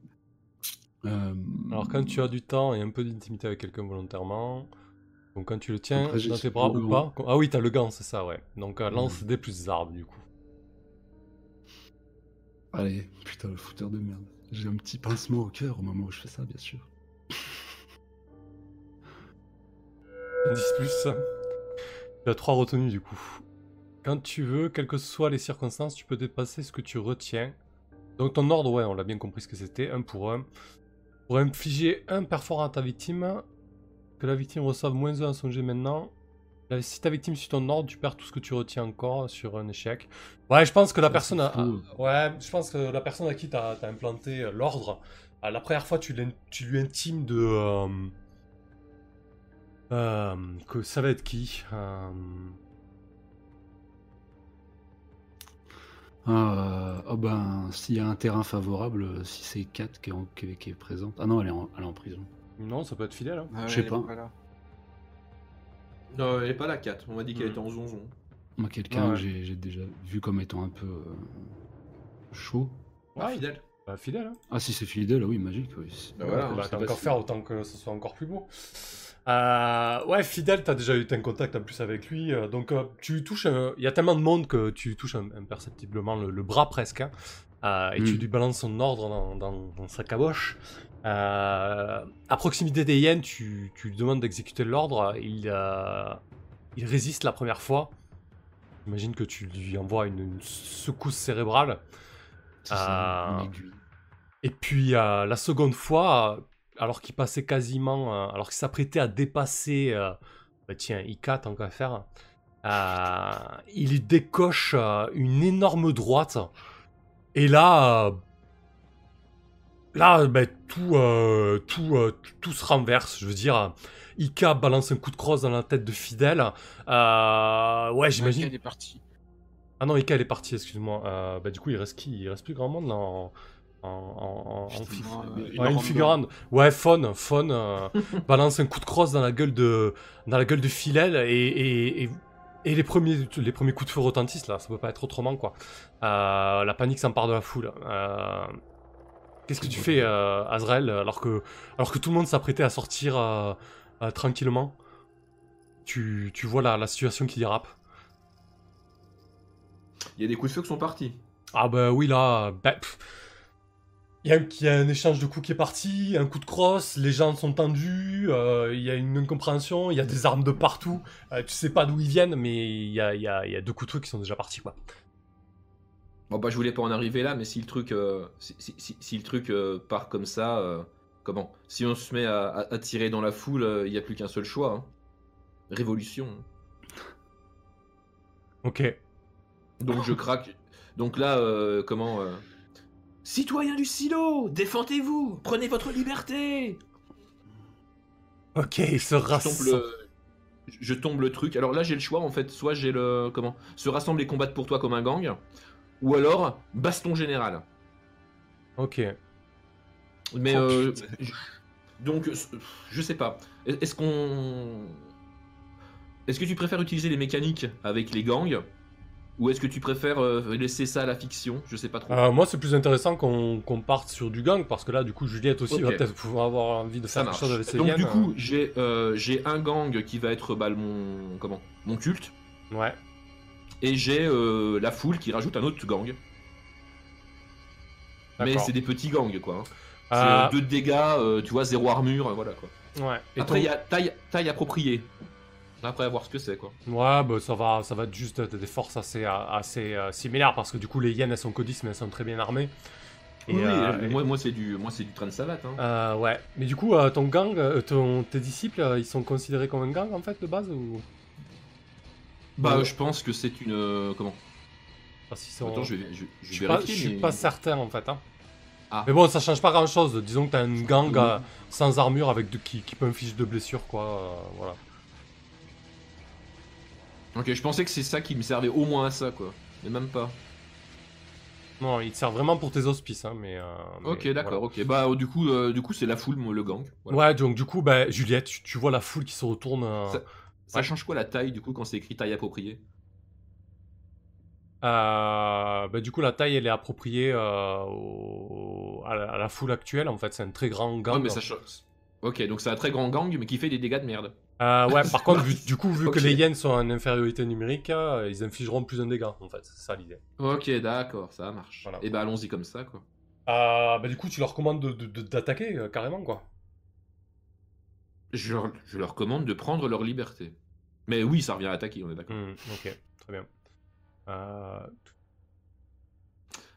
Euh, Alors quand tu as du temps et un peu d'intimité avec quelqu'un volontairement, donc quand tu le tiens Après, dans tes bras ou pas... Ah oui, t'as le gant, c'est ça, ouais. Donc euh, lance Ouais. des plus arbres du coup. Allez, putain, le fouteur de merde. J'ai un petit pincement au cœur au moment où je fais ça, bien sûr. 10 plus. Tu as 3 retenues du coup. Quand tu veux, quelles que soient les circonstances, tu peux dépasser ce que tu retiens. Donc ton ordre, ouais, on l'a bien compris ce que c'était, un pour un. Pour infliger un perforant à ta victime, que la victime reçoive moins 1 à son jet maintenant. Si ta victime suit ton ordre, tu perds tout ce que tu retiens encore sur un échec. Ouais, je pense que la personne a... Ouais, je pense que la personne à qui tu as, implanté euh, l'ordre, la première fois, tu, lui intimes de... euh, euh, que ça va être qui Euh, Ah, oh ben, s'il y a un terrain favorable, euh, si c'est Kat qui est, en- qui est- qui est présente. Ah non, elle est en, elle est en prison. Non, ça peut être fidèle. hein. Ah Je sais pas. là. Non, elle est pas la 4. On m'a dit qu'elle Mhm. était en zonzon. Moi, quelqu'un que ouais. j'ai j'ai déjà vu comme étant un peu euh, chaud. Ah, Ouais. fidèle. Bah, fidèle. Hein. Ah, si c'est fidèle, oui, magique, oui. Bah voilà, bah, c'est t'as pas encore si- faire autant que ce soit encore plus beau. Euh, ouais, fidèle, t'as déjà eu un contact en plus avec lui. euh, donc, euh, tu touches. un- Il y a tellement de monde que tu touches imperceptiblement le, le bras presque. hein, euh, et tu Mm. lui balances son ordre dans, dans- dans sa caboche. Euh, à proximité des hyènes, tu, tu lui demandes d'exécuter l'ordre. Il, euh, il résiste la première fois. J'imagine que tu lui envoies une, une secousse cérébrale. Ça, une. Et puis euh, la seconde fois, euh, alors qu'il passait quasiment, euh, alors qu'il s'apprêtait à dépasser, euh, bah tiens, Ika tant qu'à faire, euh, il décoche une énorme droite. Et là, là, bah, tout, euh, tout, euh, tout, tout se renverse. Je veux dire, Ika balance un coup de crosse dans la tête de Fidèle. Euh, ouais, j'imagine. Elle est partie. Ah non, Ika elle est partie, excuse-moi. Bah du coup il reste qui? Il reste plus grand monde là en, en, en, en- fi- euh, Ouais, une figurante. Ouais, Faune, Faune euh, balance un coup de crosse dans la gueule de dans la gueule de Philel et, et, et, et les premiers les premiers coups de feu retentissent là. Ça peut pas être autrement quoi. Euh, la panique s'empare de la foule. Euh, Qu'est-ce que tu fais, euh, Azrael, alors que alors que tout le monde s'apprêtait à sortir euh, euh, tranquillement? Tu, tu vois la, la situation qui dérape. Il y a des coups de feu qui sont partis. Ah bah oui là, bah, pff. Il y, a un- il y a un échange de coups qui est parti, un coup de crosse, les gens sont tendus, euh, il y a une incompréhension, il y a des armes de partout, euh, tu sais pas d'où ils viennent, mais il y a, il y a- il y a deux coups de feu qui sont déjà partis quoi. Bon bah je voulais pas en arriver là, mais si le truc, euh, si, si- si- si le truc euh, part comme ça, euh, comment? Si on se met à, à- à tirer dans la foule, euh, il n'y a plus qu'un seul choix. hein. Révolution. Ok. Donc je craque. Donc là, euh, comment euh, Citoyens du silo, défendez-vous, prenez votre liberté. Ok, il se Je tombe, rassemble. le... je tombe le truc. Alors là, j'ai le choix en fait. Soit j'ai le comment se rassembler et combattre pour toi comme un gang, ou alors baston général. Ok. Mais Oh, euh, je- donc, je sais pas. Est-ce qu'on. Est-ce que tu préfères utiliser les mécaniques avec les gangs Ou est-ce que tu préfères euh, laisser ça à la fiction? Je sais pas trop. Euh, moi c'est plus intéressant qu'on parte sur du gang, parce que là du coup Juliette aussi va peut-être pouvoir avoir envie de ça faire quelque marche. chose avec ses Donc, du coup, j'ai euh, j'ai un gang qui va être bah, mon, comment, mon culte, Ouais. et j'ai euh, la foule qui rajoute un autre gang. Mais c'est des petits gangs, quoi. hein. C'est Euh, euh, deux dégâts, tu vois, zéro armure, voilà quoi. Ouais. Et Après, ton- il y a taille, taille appropriée. Après, à voir ce que c'est, quoi. Ouais, bah, ça, va, ça va être juste des forces assez, assez euh, similaires parce que du coup, les hyènes elles sont 10 mais elles sont très bien armées. Et, oui, euh, euh, moi, moi c'est du, moi, c'est du train de savate. Hein. euh, ouais, mais du coup, euh, ton gang, euh, ton, tes disciples, euh, ils sont considérés comme un gang en fait de base ou? Bah, ouais. je pense que c'est une, euh, comment? Sont- Attends, je vais, je, pas, suis pas certain en fait. Hein. Ah. Mais bon, ça change pas grand chose. Disons que t'as une gang Oui. euh, sans armure avec de, qui, qui peut un fiche de blessure, quoi. euh, voilà. Ok, je pensais que c'est ça qui me servait au moins à ça, quoi. Mais même pas. Non, il te sert vraiment pour tes auspices, hein, mais. euh, mais Ok, d'accord, ok. Bah, du coup, euh, du coup, c'est la foule, moi, le gang. Voilà. Ouais, donc du coup, bah, Juliette, tu, tu vois la foule qui se retourne. euh, Ça- Ça Ouais. change quoi la taille, du coup, quand c'est écrit taille appropriée? Euh, bah, du coup, la taille, elle est appropriée au- à, la, à la foule actuelle. En fait, c'est un très grand gang. Ouais, mais ça change. Ok, donc c'est un très grand gang, mais qui fait des dégâts de merde. Euh, ouais, par contre, vu- du coup, vu que les hyènes sont en infériorité numérique, euh, ils infligeront plus un dégât, en fait. C'est ça l'idée. Ok, d'accord, ça marche. Voilà. Et bah, allons-y comme ça, quoi. Euh, bah, du coup, tu leur commandes de- de- de- d'attaquer, euh, carrément, quoi. Je, leur- je leur commande de prendre leur liberté. Mais oui, ça revient à attaquer, on est d'accord. Hmm, ok, très bien. Euh...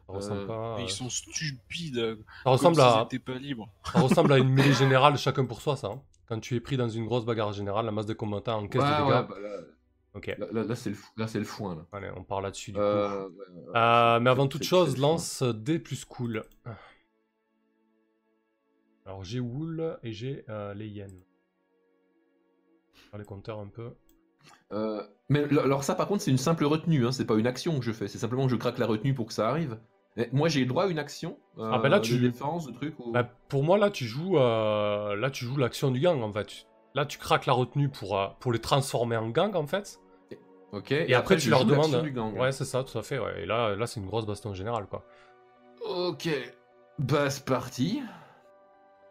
Ça ressemble pas. Mais Ils sont stupides. Ça ressemble à, pas ça ressemble à une mêlée générale, chacun pour soi, ça. hein. Quand tu es pris dans une grosse bagarre générale, la masse des combattants encaisse Ouais, des ouais, dégâts. bah, là, Ok, là, là, là, c'est le, fou- foin, là. allez, on part là-dessus du coup. Euh, ouais, Euh, mais avant toute chose, lance D plus cool. Alors j'ai Wool et j'ai euh, les va faire les compteurs un peu. Euh, mais alors ça par contre c'est une simple retenue, hein, c'est pas une action que je fais, c'est simplement que je craque la retenue pour que ça arrive. Et moi j'ai le droit à une action euh, Ah, bah là, de tu- défense, de truc ou... Bah, pour moi, là, tu joues, euh, là, tu joues l'action du gang, en fait. Là, tu craques la retenue pour, euh, pour les transformer en gang, en fait. Ok. Et, après, tu leur demandes. du gang. Ouais, c'est ça, tout à fait. Ouais. Et là, là c'est une grosse baston générale, quoi. Ok. Bah c'est parti.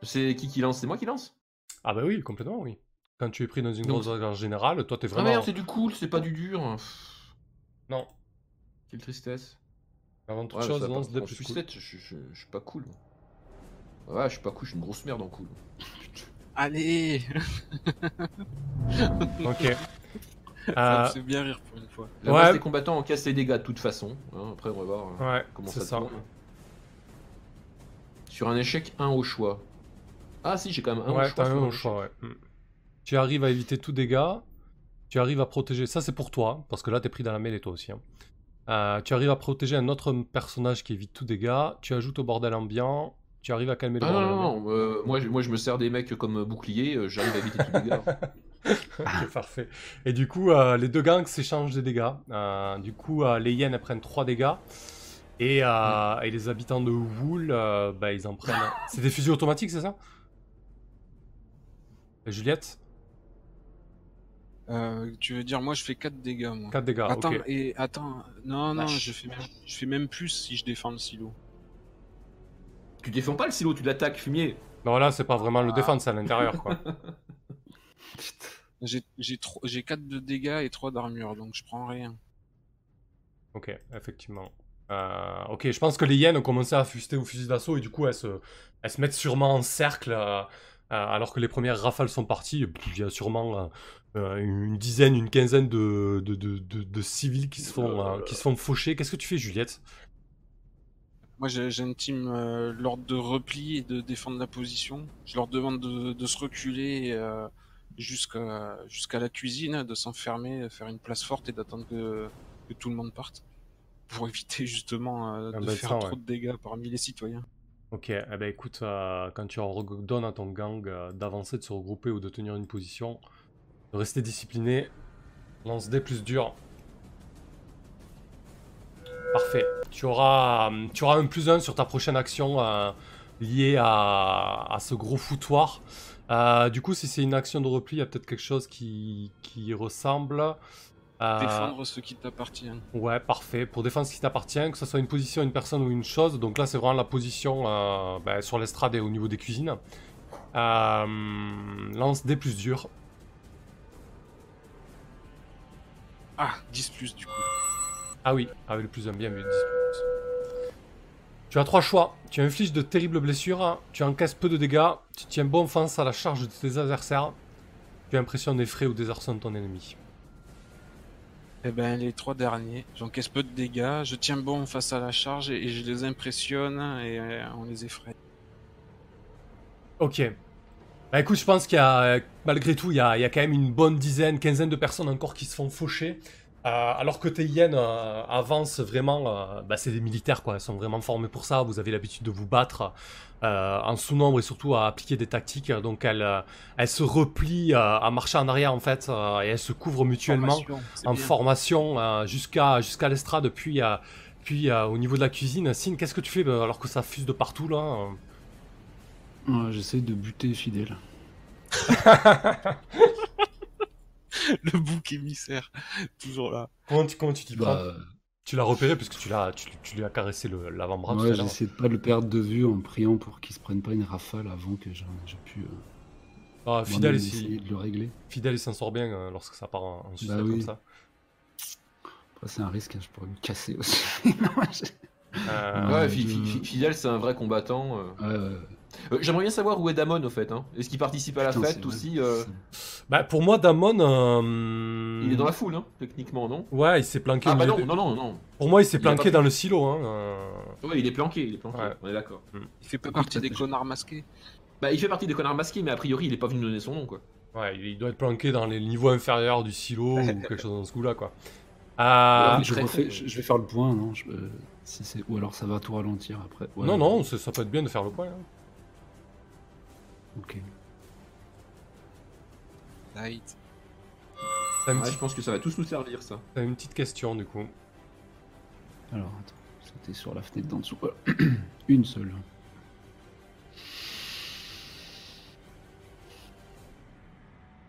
C'est qui qui lance? C'est moi qui lance? Ah, bah oui, complètement, oui. Quand tu es pris dans une Donc- grosse bagarre générale, toi, t'es Ah vraiment. merde, c'est du cool, c'est pas du dur. Non, Quelle tristesse. Avant toute Ouais, chose, ça, lance en plus cool. je, je- je- je suis pas cool. Ouais, je suis pas cool, je suis une grosse merde en cool. Allez Ok. Ça Euh, me fait bien rire pour une fois. La Ouais. des combattants encaisse les dégâts de toute façon. hein, après, on va voir euh, ouais, comment ça, ça. tourne. Sur un échec, un au choix. Ah si, j'ai quand même un au Ouais, choix. un au choix, ouais. Mm. Tu arrives à éviter tout dégât. Tu arrives à protéger. Ça, c'est pour toi, parce que là, t'es pris dans la mêlée, toi aussi. hein. Euh, tu arrives à protéger un autre personnage qui évite tout dégât. Tu ajoutes au bordel ambiant. Tu arrives à calmer le Ah non, bordel non, ambiant. non, euh, moi, je- moi je me sers des mecs comme bouclier, euh, j'arrive à éviter tout dégât. Ok, parfait. Et du coup, euh, les deux gangs s'échangent des dégâts. Du coup, les hyènes elles prennent 3 dégâts. Et, et les habitants de Wool, bah, ils en prennent. C'est des fusils automatiques, c'est ça? Et Juliette? Euh, tu veux dire, moi je fais 4 dégâts, moi. 4 dégâts, attends, ok. et attends, non, non, je fais, même, je fais même plus si je défends le silo. tu défends pas le silo, tu l'attaques, fumier. Non, là, c'est pas vraiment Ah. le défendre, c'est à l'intérieur, quoi. J'ai j'ai tro- j'ai 4 de dégâts et 3 d'armure, donc je prends rien. Ok, effectivement. Euh, ok, je pense que les hyènes ont commencé à fuster au fusil d'assaut et du coup elles se, elles se mettent sûrement en cercle euh, alors que les premières rafales sont parties. Il y a sûrement euh, euh, une dizaine, une quinzaine de, de, de, de- de civils qui se font, euh, qui se font faucher. Qu'est-ce que tu fais, Juliette? Moi j'ai une team euh, l'ordre de repli et de défendre la position. Je leur demande de, de se reculer euh, jusqu'à la cuisine, de s'enfermer, de faire une place forte et d'attendre que, que tout le monde parte. Pour éviter justement euh, Ah de bah, faire trop ouais. de dégâts parmi les citoyens. Ok, eh ben écoute, euh, quand tu ordonnes à ton gang euh, d'avancer, de se regrouper ou de tenir une position, de rester discipliné, lance des plus dur. Parfait. Tu auras, euh, un plus 1 sur ta prochaine action liée à, ce gros foutoir. Du coup, si c'est une action de repli, il y a peut-être quelque chose qui, qui ressemble. Euh, Défendre ce qui t'appartient. Ouais, parfait. Pour défendre ce qui t'appartient, que ce soit une position, une personne ou une chose. Donc là, c'est vraiment la position euh, bah, sur l'estrade et au niveau des cuisines. Euh, lance des plus durs. Ah, 10 plus du coup. Ah oui, avec le plus 1, bien vu. 10 plus. Tu as trois choix. Tu infliges de terribles blessures, tu encaisses peu de dégâts, tu tiens bon face à la charge de tes adversaires, tu impressionnes, effraies ou désarçonnes ton ennemi. Eh ben, les trois derniers. J'encaisse peu de dégâts, je tiens bon face à la charge et, je les impressionne et euh, on les effraie. Ok. Bah écoute, je pense qu'il y a, malgré tout, il y a, quand même une bonne dizaine, quinzaine de personnes encore qui se font faucher. Euh, alors que tes hyènes euh, avancent vraiment, euh, bah, c'est des militaires quoi, elles sont vraiment formés pour ça. Vous avez l'habitude de vous battre euh, en sous-nombre et surtout à appliquer des tactiques. Donc elles, euh, elles se replient euh, à marcher en arrière en fait euh, et elles se couvrent mutuellement Formation, en bien. formation euh, jusqu'à jusqu'à l'estrade. Puis, euh, puis euh, au niveau de la cuisine, Sin, qu'est-ce que tu fais bah, alors que ça fuse de partout là Ouais, J'essaie de buter fidèle. Le bouc émissaire, toujours là. Comment tu comment tu t'y prends? Bah, Tu l'as repéré puisque tu l'as tu, tu lui as caressé le- l'avant-bras ouais, j'essaie de pas le perdre de vue en priant pour qu'il se prenne pas une rafale avant que j'ai j'ai pu euh, Ah, fidèle, essayer de le régler. fidèle, il s'en sort bien euh, lorsque ça part en, en sucette Bah comme oui. ça. Après, c'est un risque, hein, je pourrais me casser aussi. Non, je- Euh, Ouais, Ouais, Fi- je- Fi- Fi- Fidel, c'est un vrai combattant. euh. Ouais, ouais, ouais. Euh, J'aimerais bien savoir où est Damon au fait. Hein. Est-ce qu'il participe à la Putain, fête aussi euh, Bah, pour moi, Damon. euh, Il est dans la foule, hein, techniquement, non? Ouais, il s'est planqué. Ah bah non, non, non, non. Pour moi, il s'est planqué dans le silo. Hein. euh. Ouais, il est planqué, il est planqué. Ouais. On est d'accord. Il fait pas partie des connards masqués. Bah, il fait partie des connards masqués, mais a priori, il est pas venu nous donner son nom, quoi. Ouais, il doit être planqué dans les niveaux inférieurs du silo ou quelque chose dans ce goût-là, quoi. Ouais, Euh, je, très- refais- je- je vais faire le point, non? Je- euh, si c'est- Ou alors ça va tout ralentir après. Ouais, Non, non, ça peut être bien de faire le point. hein. Ok. Light. T'as une, Ouais, je petite- pense que ça va tous nous servir, ça. t'as une petite question, du coup. Alors, attends, c'était sur la fenêtre d'en dessous. Voilà. Une seule.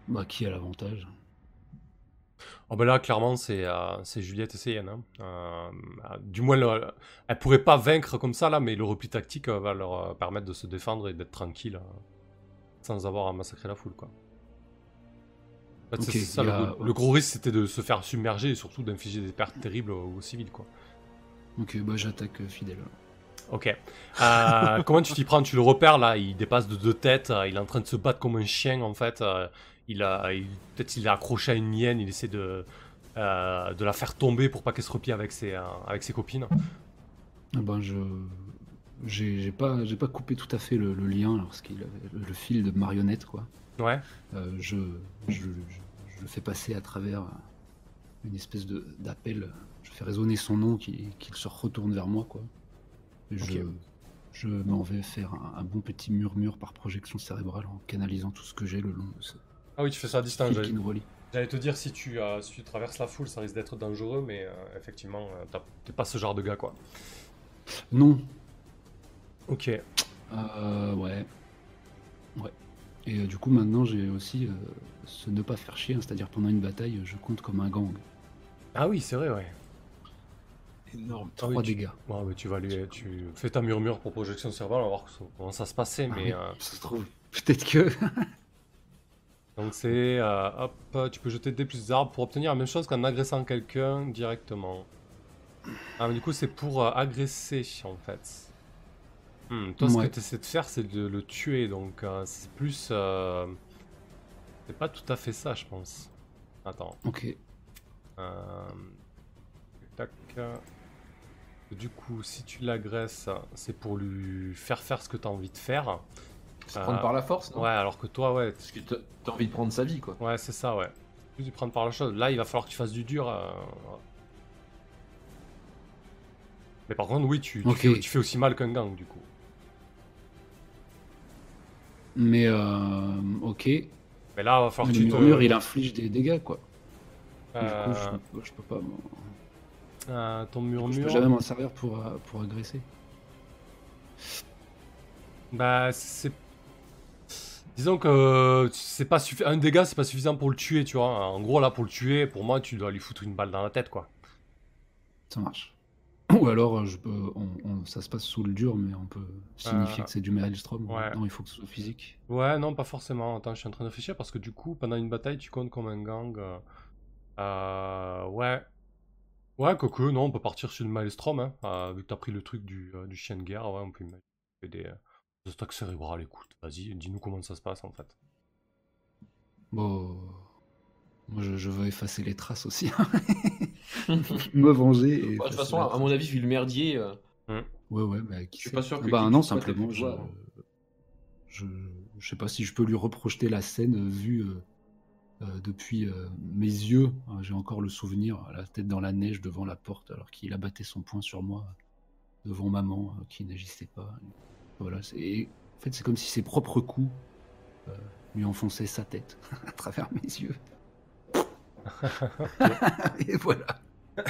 Bah, qui a l'avantage? Oh bah là, clairement, c'est euh, c'est Juliette et Céline. Hein. Euh, euh, du moins, le, elle pourrait pas vaincre comme ça, là, mais le repli tactique euh, va leur euh, permettre de se défendre et d'être tranquille euh, sans avoir à massacrer la foule, quoi. En fait, ça, le, gros risque, c'était de se faire submerger et surtout d'infliger des pertes terribles aux, civils, quoi. Ok, bah j'attaque euh, fidèle. Ok. Euh, comment tu t'y prends? Tu le repères, là, il dépasse de deux têtes, euh, il est en train de se battre comme un chien, en fait. euh, il a, Peut-être il est accroché à une hyène, il essaie de, de la faire tomber pour pas qu'elle se replie avec ses, avec ses copines. Ah ben, je. J'ai pas, j'ai pas coupé tout à fait le, le lien lorsqu'il le, fil de marionnette, quoi. Ouais. Euh, je, je, je- le fais passer à travers une espèce de d'appel. Je fais résonner son nom qui- qu'il se retourne vers moi, quoi. Et je, je m'en vais faire un, un bon petit murmure par projection cérébrale en canalisant tout ce que j'ai le long de ce Ah oui, tu fais ça à distance. fil J'allais qui nous relie. j'allais te dire, si tu, euh, si tu traverses la foule, ça risque d'être dangereux, mais euh, effectivement, euh, t'es pas ce genre de gars, quoi. Non, Ok. Euh, ouais. Ouais. Et euh, du coup, maintenant, j'ai aussi euh, ce ne pas faire chier, hein, c'est-à-dire pendant une bataille, je compte comme un gang. Ah oui, c'est vrai, ouais. Énorme. Ah oui, Trois tu- dégâts. Ouais, mais tu vas lui, tu fais ta murmure pour projection cérébrale, on va voir comment ça se passait, Ah mais oui, euh, Ça se trouve, peut-être que. donc c'est euh, hop, tu peux jeter des plus d'arbres pour obtenir la même chose qu'en agressant quelqu'un directement. Ah, mais du coup, c'est pour euh, agresser en fait. Hmm, toi, ce Ouais. que tu essaies de faire, c'est de le tuer, donc euh, c'est plus. euh, C'est pas tout à fait ça, je pense. Attends. ok. Euh, Tac. Du coup, si tu l'agresses, c'est pour lui faire faire ce que tu as envie de faire. Se Euh, prendre par la force, non? Ouais, alors que toi, ouais, Parce que t'as t'as envie de prendre sa vie, quoi. ouais, c'est ça, ouais. Plus lui prendre par la chose. Là, il va falloir que tu fasses du dur. euh, Mais par contre, oui, tu, tu Ok. fais, tu fais aussi mal qu'un gang, du coup. Mais euh, ok. Mais là, va falloir Le que tu te. murmure, il inflige des dégâts, quoi. Euh, Du coup, je, peux- je peux pas. m'en- euh, ton Je peux murmure. jamais m'en servir pour, euh, pour agresser. Bah, c'est. Disons que c'est pas suffi- un dégât, c'est pas suffisant pour le tuer, tu vois. En gros, là, pour le tuer, pour moi, tu dois lui foutre une balle dans la tête, quoi. Ça marche. Ou alors, euh, je peux, on- on- ça se passe sous le dur, mais on peut signifier Euh, que c'est du Maelstrom. ouais. Non, il faut que ce soit physique. Ouais, non, pas forcément. Attends, je suis en train de réfléchir parce que du coup, pendant une bataille, tu comptes comme un gang. euh, euh, ouais. Ouais, quoique, non, on peut partir sur le Maelstrom, hein. vu que t'as pris le truc du, du chien de guerre, ouais, on peut imaginer des, des attaques cérébrales. Écoute, vas-y, dis-nous comment ça se passe en fait. Bon. Moi, je, je veux effacer les traces aussi. Me venger. et Bah, de toute façon, à mon avis, vu le merdier, euh, Ouais, ouais, bah, qui Je suis pas sûr que Bah, non, simplement, je, je, je sais pas si je peux lui reprojeter la scène euh, vue euh, euh, depuis euh, mes yeux. Euh, J'ai encore le souvenir, la tête dans la neige devant la porte, alors qu'il abattait son poing sur moi devant maman euh, qui n'agissait pas. Voilà, c'est et, en fait c'est comme si ses propres coups euh, lui enfonçaient sa tête à travers mes yeux. et voilà.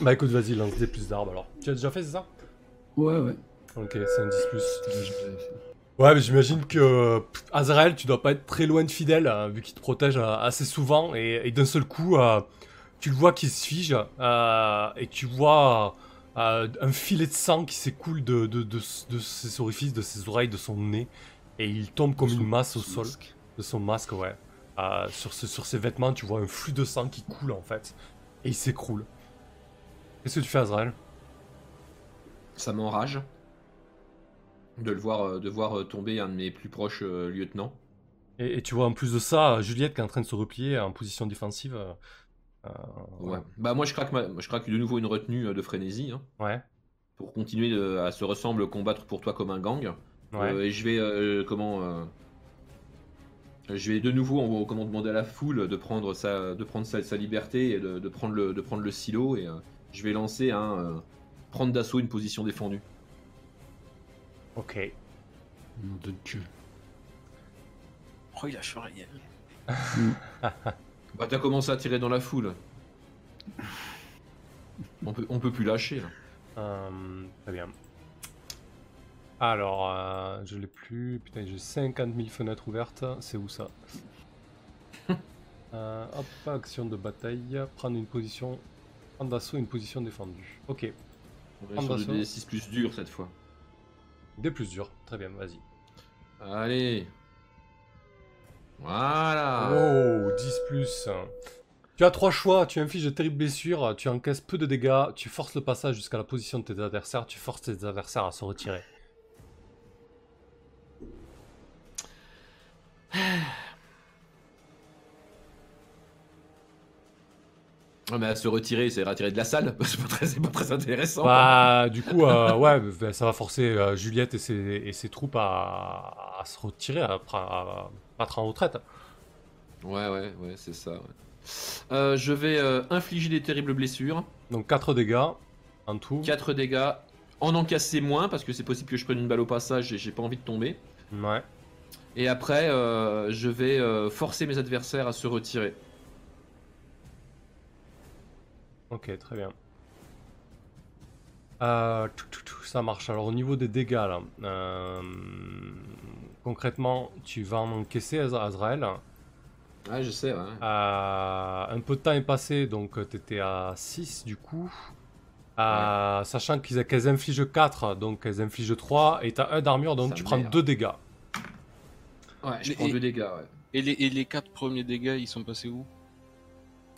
Bah écoute, vas-y, lance des plus d'armes alors. Tu as déjà fait, c'est ça? Ouais, ouais. Ok, c'est un 10 plus. Ouais, mais j'imagine que pff, Azrael, tu dois pas être très loin de fidèle, hein, vu qu'il te protège euh, assez souvent, et, et d'un seul coup, euh, tu le vois qui se fige, euh, et tu vois euh, un filet de sang qui s'écoule de, de, de, de ses orifices, de ses oreilles, de son nez, et il tombe comme une masse au sol, masque. de son masque, ouais. Euh, sur, ce- sur ses vêtements, tu vois un flux de sang qui coule, en fait, et il s'écroule. Qu'est-ce que tu fais, Azrael? Ça m'enrage de le voir, euh, de voir euh, tomber un de mes plus proches euh, lieutenants. et, et tu vois en plus de ça, Juliette qui est en train de se replier en position défensive. euh, Ouais. Bah moi je craque, ma- je craque de nouveau une retenue de frénésie hein, Ouais, pour continuer de- à se ressembler, combattre pour toi comme un gang. ouais. Euh, et je vais comment je vais de nouveau en- comment demander à la foule de prendre sa de prendre sa, sa liberté et de, de prendre le de prendre le silo et euh, je vais lancer un euh, prendre d'assaut une position défendue. Ok. Nom de Dieu. Oh, il a fait rien. Bah t'as commencé à tirer dans la foule. On peut on peut plus lâcher là. Euh, très bien. Alors, euh, je l'ai plus. Putain, j'ai 50 000 fenêtres ouvertes. C'est où ça Euh, Hop, action de bataille. Prendre une position. Prendre d'assaut une position défendue. Ok. On sur d'assaut. le D6 plus dur cette fois. Des plus durs. Très bien, vas-y. Allez. Voilà. Oh, 10 plus. Tu as trois choix. Tu infliges de terribles blessures. Tu encaisses peu de dégâts. Tu forces le passage jusqu'à la position de tes adversaires. Tu forces tes adversaires à se retirer. Mais à se retirer, c'est retirer de la salle. C'est pas très, c'est pas très intéressant. Bah, du coup, euh, ouais, bah, ça va forcer euh, Juliette et ses, et ses troupes à, à se retirer, à, à, à battre en retraite. Ouais, ouais, ouais, c'est ça. ouais. Euh, je vais infliger des terribles blessures. Donc 4 dégâts en tout. 4 dégâts. En encasser moins, parce que c'est possible que je prenne une balle au passage et j'ai pas envie de tomber. Ouais. Et après, euh, je vais euh, forcer mes adversaires à se retirer. Ok, très bien. Euh, tout, tout, tout, ça marche. Alors au niveau des dégâts, là, concrètement, tu vas en encaisser Az- Azrael. Ouais, je sais, ouais. Un peu de temps est passé, donc tu étais à 6 du coup. Sachant qu'ils qu'elles infligent 4, donc elles infligent 3, et t'as 1 d'armure, donc Ça tu prends merde. 2 dégâts. Ouais, je prends et- 2 dégâts, ouais. Et les, et les quatre premiers dégâts, ils sont passés où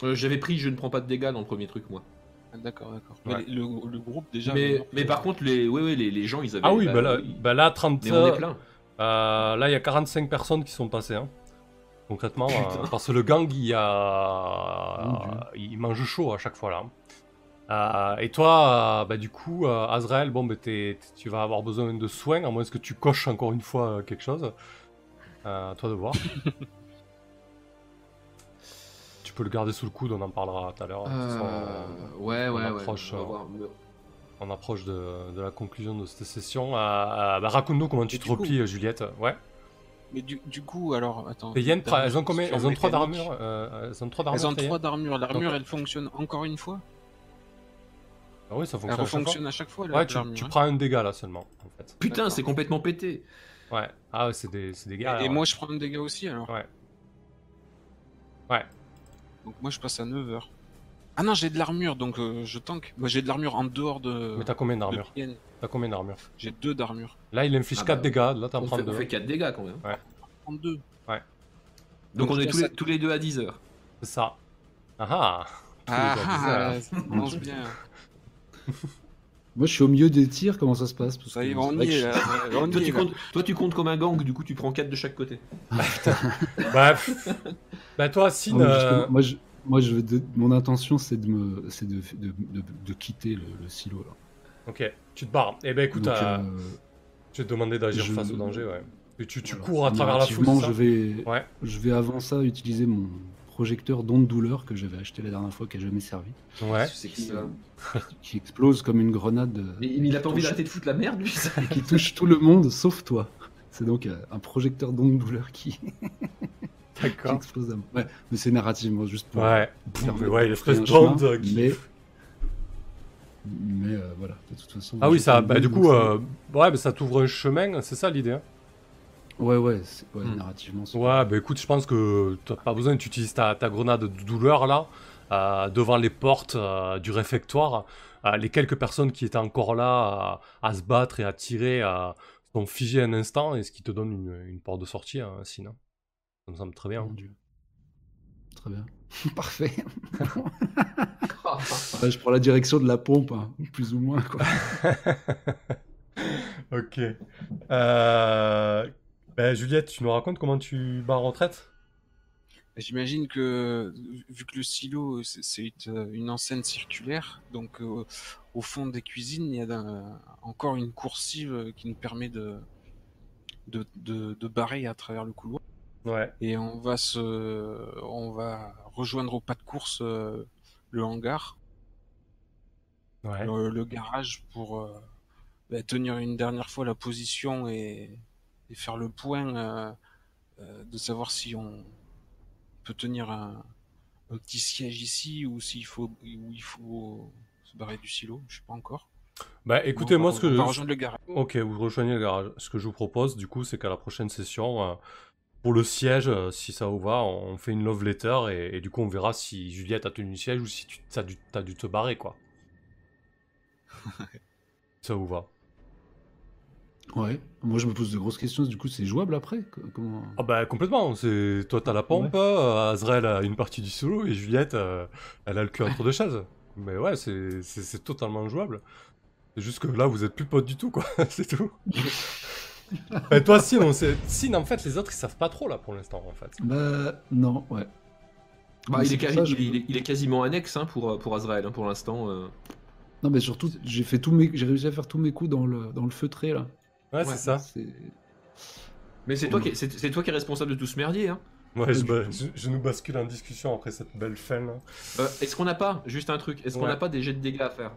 Euh, J'avais pris, je ne prends pas de dégâts dans le premier truc, moi. Ah, D'accord, d'accord. Ouais. Le, le groupe déjà. mais, mais par contre, les, ouais, ouais, les, les gens, ils avaient. Ah oui, bah là, bah là 30. Mais on est plein. Euh, là, il y a 45 personnes qui sont passées. hein. Concrètement, euh, parce que le gang, il, y a... Il mange chaud à chaque fois là. Euh, et toi, euh, bah, du coup, euh, Azrael, bon, bah, tu vas avoir besoin de soins, à moins que tu coches encore une fois euh, quelque chose. Euh, à toi de voir. tu peux le garder sous le coude, on en parlera tout à l'heure. Euh, ouais, on ouais, ouais. approche, on va euh, voir. on approche de, de la conclusion de cette session. Bah, Raconte-nous comment tu Et te coup- replies, Juliette. Ouais. Mais du, du coup, alors, attends. Les Yen, D'armure, elles ont combien Elles ont 3 mécanique. d'armure euh, Elles ont 3 d'armure Elles ont 3 d'armure. L'armure, elle fonctionne encore une fois Ah oui, ça Elle fonctionne. à chaque fois. fonctionne à chaque fois, Ouais, tu, hein. prends un dégât là seulement, en fait. Putain, c'est complètement pété. Ouais. Ah ouais, c'est des, c'est des Et, guerres. et moi, je prends un dégât aussi alors Ouais. Ouais. Donc moi, je passe à 9 heures. Ah non, j'ai de l'armure, donc euh, je tank. Moi, j'ai de l'armure en dehors de. Mais t'as combien d'armure. T'as combien d'armure J'ai 2 d'armure. Là, il inflige Ah 4 bah, dégâts. Là, t'en prends fait, 2. on fait 4 dégâts quand même. 32. Donc, Donc, on est tous les, tous les deux à 10 heures. C'est ça. Ah ah Ah, gars ah, ça commence bien. Moi, je suis au milieu des tirs, comment ça se passe? Parce Ça que y est, on y je-. On Toi y tu, est, là. comptes, toi, tu comptes comme un gang, du coup, tu prends 4 de chaque côté. Bah, pff. bah toi, Sin, Non, mais euh, moi, je, moi je veux de- mon intention, c'est de, me, c'est de, de, de, de quitter le, le silo. Là. ok, tu te barres. Eh ben écoute, Donc, euh, euh, je vais te demander d'agir je- face au danger, ouais. Et tu, tu voilà. cours à travers la foule, je vais, Ouais. je vais avant ça utiliser mon projecteur d'onde douleur que j'avais acheté la dernière fois, qui a jamais servi, Ouais. Ça. qui explose comme une grenade euh, Mais il a pas envie touche- d'arrêter de foutre la merde, lui. ça. qui touche tout le monde sauf toi. C'est donc euh, un projecteur d'onde douleur qui, qui D'accord. explose. à moi. Ouais, mais c'est narrativement juste pour. Ouais. Mais ouais, l'espèce un de chemin, bande qui. Mais, mais euh, voilà, de toute façon. Ah oui, ça, bah du coup, ça- euh, ouais, mais ça t'ouvre un chemin, c'est ça l'idée. hein Ouais, ouais, c'est- ouais, Hmm. narrativement. Ouais, bah écoute, je pense que t'as pas besoin, tu utilises ta, ta grenade de douleur là, euh, devant les portes euh, du réfectoire. Euh, les quelques personnes qui étaient encore là à, se battre et à tirer sont figées un instant, et ce qui te donne une, une porte de sortie, hein, sinon. Ça me semble très bien. Mon Dieu. Très bien. Parfait. Ouais, je prends la direction de la pompe, hein, plus ou moins. Quoi. ok. Euh... bah, Juliette, tu nous racontes comment tu bats en retraite? J'imagine que, vu que le silo, c'est- une, enceinte circulaire, donc euh, au fond des cuisines, il y a encore une coursive qui nous permet de, de, de, de barrer à travers le couloir. Ouais. Et on va se, on va rejoindre au pas de course euh, le hangar, Ouais. le, le garage pour euh, bah, tenir une dernière fois la position et, et faire le point euh, euh, de savoir si on peut tenir un, un petit siège ici ou s'il faut, où il faut se barrer du silo, je sais pas encore. Bah écoutez, moi ce que... va rejoindre le garage. Ok, vous rejoignez le garage. Ce que je vous propose, du coup, c'est qu'à la prochaine session, euh, pour le siège, euh, si ça vous va, on fait une love letter et, et du coup, on verra si Juliette a tenu le siège ou si tu as dû te barrer, quoi. ça vous va. Ouais. Moi, je me pose de grosses questions. Du coup, c'est jouable après? Co- Comment? Ah bah complètement, c'est toi t'as la pompe, euh, Azrael a une partie du solo et Juliette, euh, elle a le cul entre deux chaises. Mais ouais, c'est- c'est c'est totalement jouable. C'est juste que là, vous êtes plus potes du tout, quoi. c'est tout. Et toi, Sin, on sait... Sin, en fait, les autres, ils savent pas trop, là, pour l'instant, en fait. Bah, non, ouais. Bah, Mais il, c'est est pour quasi- ça, je- il, est, il est quasiment annexe hein, pour, pour Azrael hein, pour l'instant. euh. Non, mais surtout, j'ai fait tous mes, j'ai réussi à faire tous mes coups dans le, dans le feutré là. Ouais, c'est ça. C'est- Mais c'est toi, qui, c'est, c'est toi qui es responsable de tout ce merdier. Hein. Ouais, je, je- je nous bascule en discussion après cette belle fin. Euh, est-ce qu'on n'a pas, juste un truc, est-ce qu'on n'a pas des jets de dégâts à faire?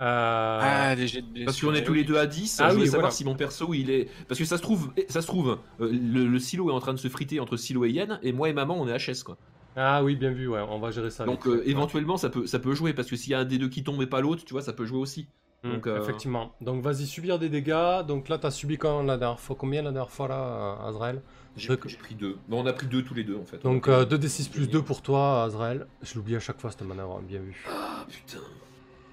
Euh... Ah, les jets de blessure. Parce qu'on est eh tous oui. les deux à 10, Ah je voulais oui, savoir voilà. si mon perso il est. Parce que ça se trouve, eh, ça se trouve euh, le, le silo est en train de se friter entre silo et yen, et moi et maman on est HS quoi. Ah oui, bien vu, ouais, on va gérer ça. Donc euh, éventuellement ça peut, ça peut jouer, parce que s'il y a un des deux qui tombe et pas l'autre, tu vois, ça peut jouer aussi. Hmm, donc, euh, Effectivement. Donc vas-y, subir des dégâts. Donc là, t'as subi quand la dernière fois Combien la dernière fois, là, euh, Azrael? J'ai, Donc- pris deux. Non, on a pris deux tous les deux en fait. Donc euh, 2d6 plus 2 pour toi, Azrael. Je l'oublie à chaque fois, cette manœuvre, bien vu. Ah putain.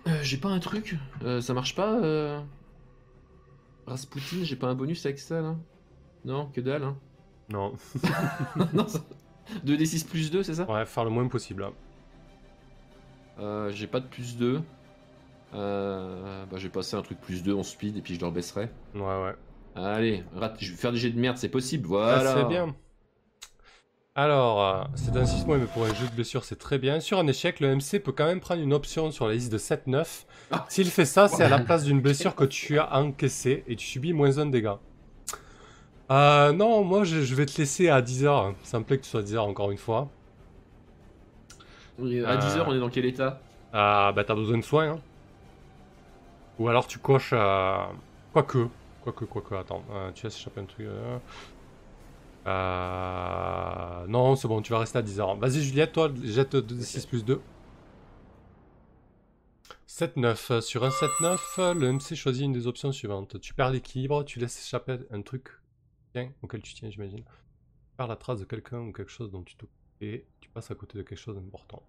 Euh, j'ai pas un truc Euh, Ça marche pas euh... Rasputin, j'ai pas un bonus avec ça là Non, que dalle hein. Non, non, ça... 2d6 plus 2, c'est ça? Ouais, faire le moins possible. hein. Euh, j'ai pas de plus 2. Euh, bah, j'ai passé un truc plus 2 en speed et puis je le rebaisserai. Ouais, ouais. Allez, rate- je vais faire des jets de merde, c'est possible, Ah, voilà. c'est bien. Alors, euh, c'est un 6 mois, mais pour un jeu de blessure, c'est très bien. Sur un échec, le MC peut quand même prendre une option sur la liste de 7-9. Ah. S'il fait ça, c'est à la place d'une blessure que tu as encaissée et tu subis moins 1 dégât. Euh, non, moi je, je vais te laisser à 10h. Ça me plaît que tu sois à 10h encore une fois. Oui, À 10h, Euh. on est dans quel état? Ah, bah t'as besoin de soins. hein. Ou alors tu coches. Euh... Quoique. Quoique, quoique, attends. Euh, tu as échappé un truc. euh. Euh... Non, c'est bon, tu vas rester à 10h. Vas-y, Juliette, toi, jette 6 plus 2. 7-9. Sur un 7-9, le MC choisit une des options suivantes. Tu perds l'équilibre, tu laisses échapper un truc tiens, auquel tu tiens, j'imagine. Tu perds la trace de quelqu'un ou quelque chose dont tu t'occupes et tu passes à côté de quelque chose d'important.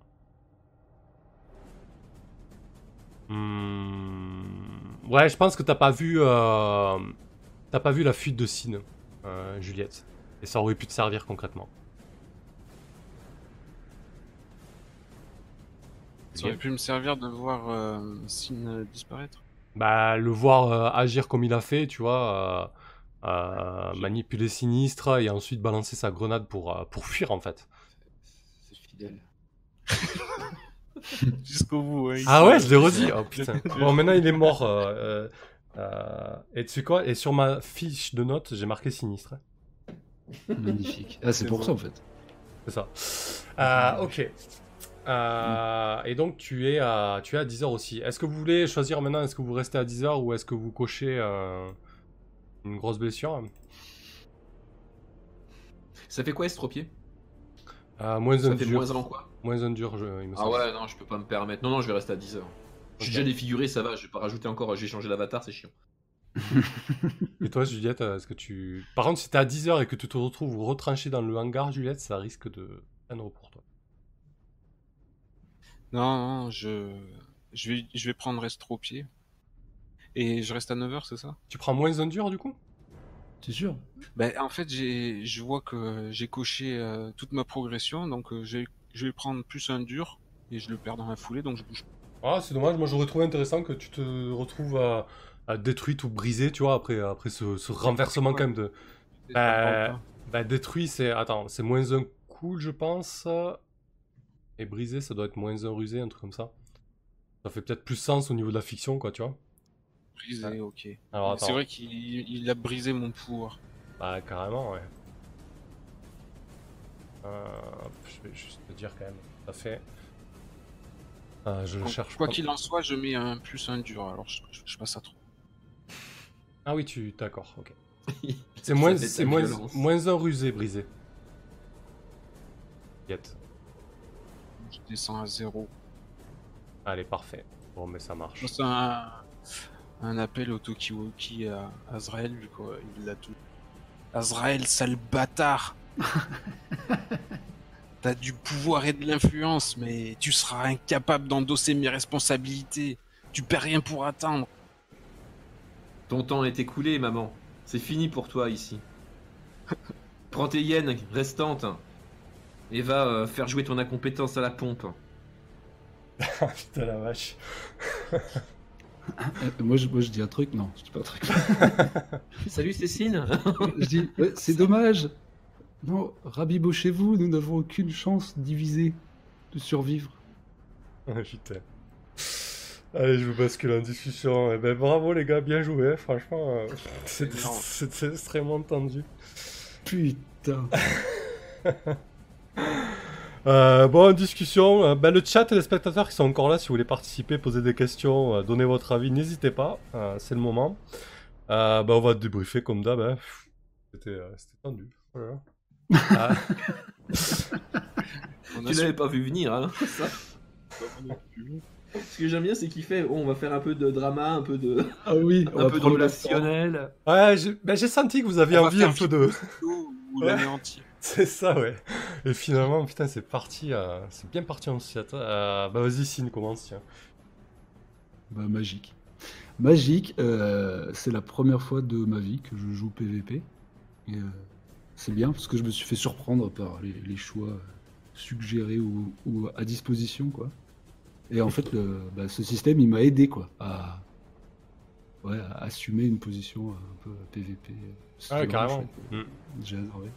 Hmm, Ouais, je pense que t'as pas vu, euh, t'as pas vu la fuite de Sin, euh, Juliette, et ça aurait pu te servir concrètement. Ça aurait pu me servir de voir euh, Sin euh, disparaître. bah, le voir euh, agir comme il a fait, tu vois, euh, euh, manipuler sinistre et ensuite balancer sa grenade pour, euh, pour fuir en fait. C'est fidèle. Jusqu'au bout. hein, Ah ouais, je l'ai redit. Oh putain. Bon, maintenant il est mort. euh, euh, euh, et tu sais quoi Et sur ma fiche de notes, j'ai marqué sinistre. Magnifique. Ah, c'est C'est pour bon. ça en fait. C'est ça. Euh, ok. Euh, et donc tu es à tu es à 10h aussi. Est-ce que vous voulez choisir maintenant Est-ce que vous restez à 10h ou est-ce que vous cochez euh, une grosse blessure? Ça fait quoi estropié Euh, Moins un Ça fait dur. moins avant quoi Moins un dur, je- il me Ah semble. ouais, non, je peux pas me permettre. Non, non, je vais rester à 10 heures. Je suis déjà défiguré, ça va, je vais pas rajouter encore, j'ai changé l'avatar, c'est chiant. Et toi, Juliette, est-ce que tu. Par contre, si t'es à 10h et que tu te retrouves retranché dans le hangar, Juliette, ça risque de prendre pour toi. Non, non, je... Je, vais... je vais prendre estropié. Et je reste à 9h, c'est ça? Tu prends moins un dur du coup? C'est sûr. Ben, en fait, j'ai, je vois que j'ai coché euh, toute ma progression, donc euh, je vais prendre plus un dur et je le perds dans la foulée, donc je bouge. Ah, c'est dommage, moi j'aurais trouvé intéressant que tu te retrouves à, à détruite ou brisé, tu vois, après, après ce, ce renversement quand même de. Bah, bah, détruit, c'est. Attends, c'est moins un cool, je pense. Et brisé, ça doit être moins un rusé, un truc comme ça. Ça fait peut-être plus sens au niveau de la fiction, quoi, tu vois. Brisé, ok. Alors attends. C'est vrai qu'il il a brisé mon pouvoir. Bah, carrément, ouais. Euh, je vais juste te dire quand même. Ça fait. Ah, je le cherche Quoi qu'il en soit, je mets un plus un dur, alors je, je- je passe à 3. Ah oui, tu. D'accord, ok. C'est moins, c'est moins, moins un rusé, brisé. Yet. Je descends à 0. Allez, parfait. Bon, mais ça marche. C'est un, un appel au Tokiwoki à Azrael, vu qu'il l'a tout. Azrael, sale bâtard T'as du pouvoir et de l'influence, mais tu seras incapable d'endosser mes responsabilités. Tu perds rien pour attendre. Ton temps est écoulé, maman. C'est fini pour toi ici. Prends tes yens restantes et va euh, faire jouer ton incompétence à la pompe. Putain la vache. Euh, moi, je, moi, je dis un truc. Non, je dis pas un truc. Salut Cécile je dis, ouais, c'est dommage. Non, rabibochez-vous, nous n'avons aucune chance divisée de survivre. Ah, Putain. Allez, je vous bascule en discussion. Eh ben, bravo les gars, bien joué, franchement. euh, c'est extrêmement tendu. Putain. Euh, bon, discussion, euh, ben, le chat et les spectateurs qui sont encore là, si vous voulez participer, poser des questions, euh, donner votre avis, n'hésitez pas, euh, c'est le moment. Euh, ben, on va débriefer comme d'hab. hein. C'était euh, c'était tendu. Voilà. Ah, On Tu l'avais pas vu venir, hein ça. Ce que j'aime bien, c'est qu'il fait, oh, on va faire un peu de drama, un peu de, Ah oui, un peu de relationnel. ouais, j'ai ben, j'ai senti que vous aviez On envie un peu de. Ou Ouais. l'anéantir. C'est ça, ouais. Et finalement, putain, c'est parti. euh, c'est bien parti en chat. Euh, bah, vas-y, Signe, commence, tiens. Bah, magique. Magique, euh, c'est la première fois de ma vie que je joue PVP. Et, c'est bien parce que je me suis fait surprendre par les, les choix suggérés ou, ou à disposition, quoi. Et en fait, le, bah, ce système, il m'a aidé, quoi, à, ouais, à assumer une position un peu PVP. Vraiment carrément. Mm. J'ai adoré.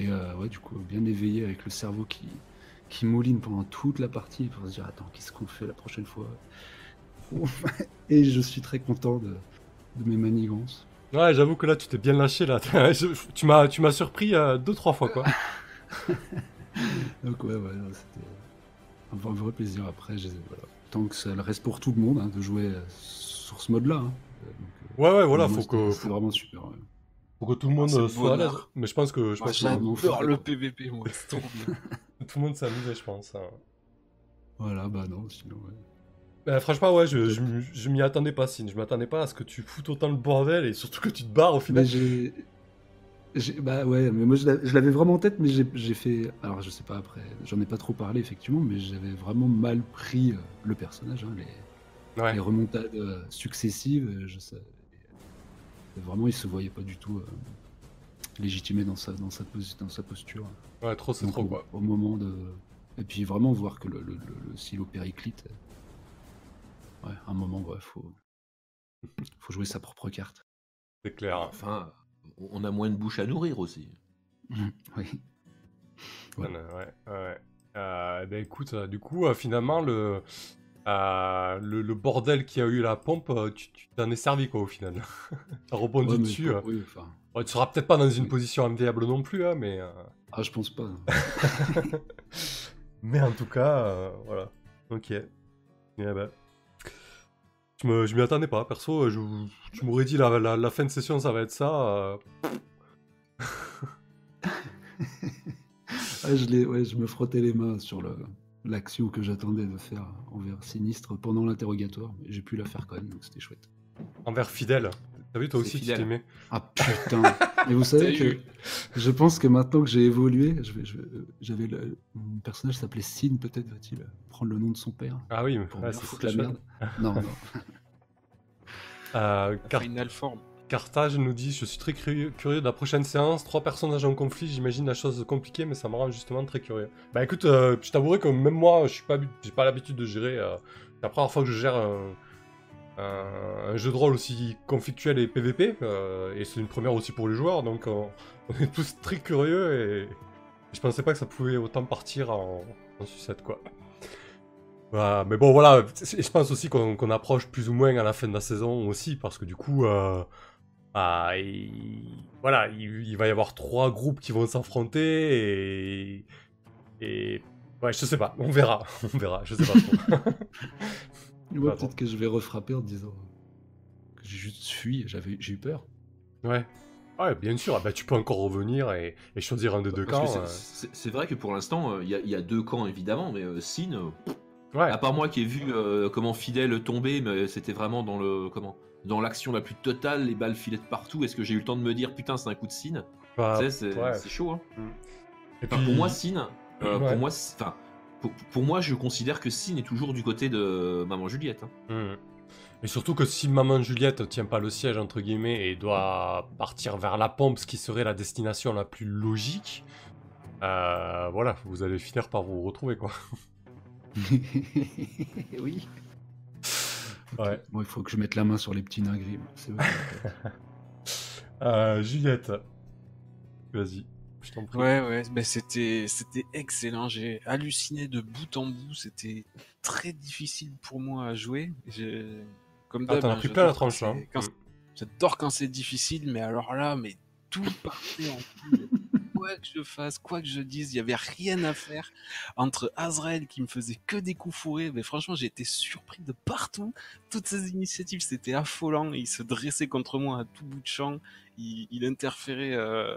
Et euh, ouais, du coup, bien éveillé avec le cerveau qui, qui mouline pendant toute la partie pour se dire attends, qu'est-ce qu'on fait la prochaine fois? Et je suis très content de, de mes manigances. Ouais, j'avoue que là, tu t'es bien lâché, là. Tu m'as tu m'as surpris euh, deux, trois fois, quoi. Donc ouais, ouais, c'était un vrai- vrai plaisir. Après, voilà. tant que ça reste pour tout le monde hein, de jouer euh, sur ce mode-là. hein. Donc, Ouais, ouais, voilà, faut que, C'est vraiment super. ouais. Faut que tout le monde Ah, euh, le soit à l'aise. Mais je pense que, je Moi, pense que vraiment J'adore le PVP, moi. C'est trop bien. tout le monde amusé, je pense. hein. Voilà, bah non, sinon, ouais. Bah, franchement, ouais, je, je, m'y- je m'y attendais pas, Signe. Je m'attendais pas à ce que tu foutes autant le bordel et surtout que tu te barres au final. Mais Bah ouais, mais moi je l'a- je l'avais vraiment en tête, mais j'ai fait. Alors je sais pas après, j'en ai pas trop parlé effectivement, mais j'avais vraiment mal pris euh, le personnage, hein, les, Ouais. les remontades euh, successives. Je vraiment, il se voyait pas du tout euh, légitimé dans sa, dans, sa posi- dans sa posture. Ouais, trop, c'est trop, au, quoi. au moment de. Et puis vraiment voir que le, le, le- le silo périclite. euh, Ouais, un moment, ouais, faut, Faut jouer sa propre carte. C'est clair. Enfin, on a moins de bouche à nourrir aussi. Oui. Ouais. Ouais, ouais, ouais. Euh, ben écoute, du coup, finalement, le, euh, le, le bordel qui a eu la pompe, euh, tu tu t'en es servi, quoi, au final. T'as rebondi Ouais, dessus. pour- euh. oui, enfin, Ouais, tu seras peut-être pas dans une Oui. position enviable non plus, hein, mais... euh, Ah, je pense pas. Mais en tout cas, voilà. Ok. Eh ben. Je me- je m'y attendais pas, perso. Je, tu m'aurais dit la, la, la fin de session, ça va être ça. Ah, je, l'ai- ouais, je me frottais les mains sur le- l'action que j'attendais de faire envers Sinistre pendant l'interrogatoire. mais J'ai pu la faire quand même, donc c'était chouette. envers fidèle. T'as vu, toi aussi, tu fidèle. t'aimais. Ah putain Et vous savez que eu. je pense que maintenant que j'ai évolué, j'avais le- mon personnage s'appelait Sin, peut-être va-t-il prendre le nom de son père Ah oui, mais pour ouais, c'est la merde. Non, non. Euh, Car- Final Form. Carthage nous dit Je suis très curieux, de la prochaine séance. Trois personnages en conflit, j'imagine la chose compliquée, mais ça me rend justement très curieux. Bah écoute, euh, je t'avouerai que même moi, je suis pas, j'ai pas l'habitude de gérer. euh, c'est la première fois que je gère un, jeu de rôle aussi conflictuel et PVP, euh, et c'est une première aussi pour les joueurs, donc on, est tous très curieux et, et je pensais pas que ça pouvait autant partir en, en sucette quoi. Voilà, mais bon voilà, je pense aussi qu'on approche plus ou moins à la fin de la saison aussi, parce que du coup, bah, il- voilà, il, il va y avoir trois groupes qui vont s'affronter et, et ouais, je sais pas, on verra, on verra, je sais pas trop. Moi, Pas peut-être que je vais refrapper en disant que j'ai juste fui, j'avais, j'ai eu peur. ouais. Ouais, bien sûr, ah bah, tu peux encore revenir et, et choisir un des deux camps. c'est- c'est c'est vrai que pour l'instant, euh, il y, a- il y a deux camps évidemment, mais euh, Sin, euh, euh, ouais, à part moi qui ai vu euh, comment Fidèle tomber, mais c'était vraiment dans le comment dans l'action la plus totale, les balles filaient de partout. Est-ce que j'ai eu le temps de me dire putain c'est un coup de Sin bah, c'est ouais. chaud. Hein. Et Enfin, puis- pour moi, Sin, euh, Ouais. pour moi, enfin, pour, pour moi, je considère que Sin est toujours du côté de Maman Juliette. hein. Hmm. Et surtout que si Maman Juliette tient pas le siège, entre guillemets, et doit partir vers la pompe, ce qui serait la destination la plus logique, euh, voilà, vous allez finir par vous retrouver, quoi. oui. Ouais. Bon, il faut que je mette la main sur les petits nains gris. Euh, Juliette, vas-y, je t'en prie. Ouais, ouais, ben c'était, c'était excellent. J'ai halluciné de bout en bout. C'était très difficile pour moi à jouer. J'ai- Comme Ah, t'en as hein, pris plein la là. quand Hmm. c'est- J'adore quand c'est difficile, mais alors là, mais tout partait en couille. Quoi que je fasse, quoi que je dise, il y avait rien à faire. Entre Azrael qui me faisait que des coups fourrés, mais franchement, j'ai été surpris de partout. Toutes ces initiatives, c'était affolant. Il se dressait contre moi à tout bout de champ. Il, il interférait euh,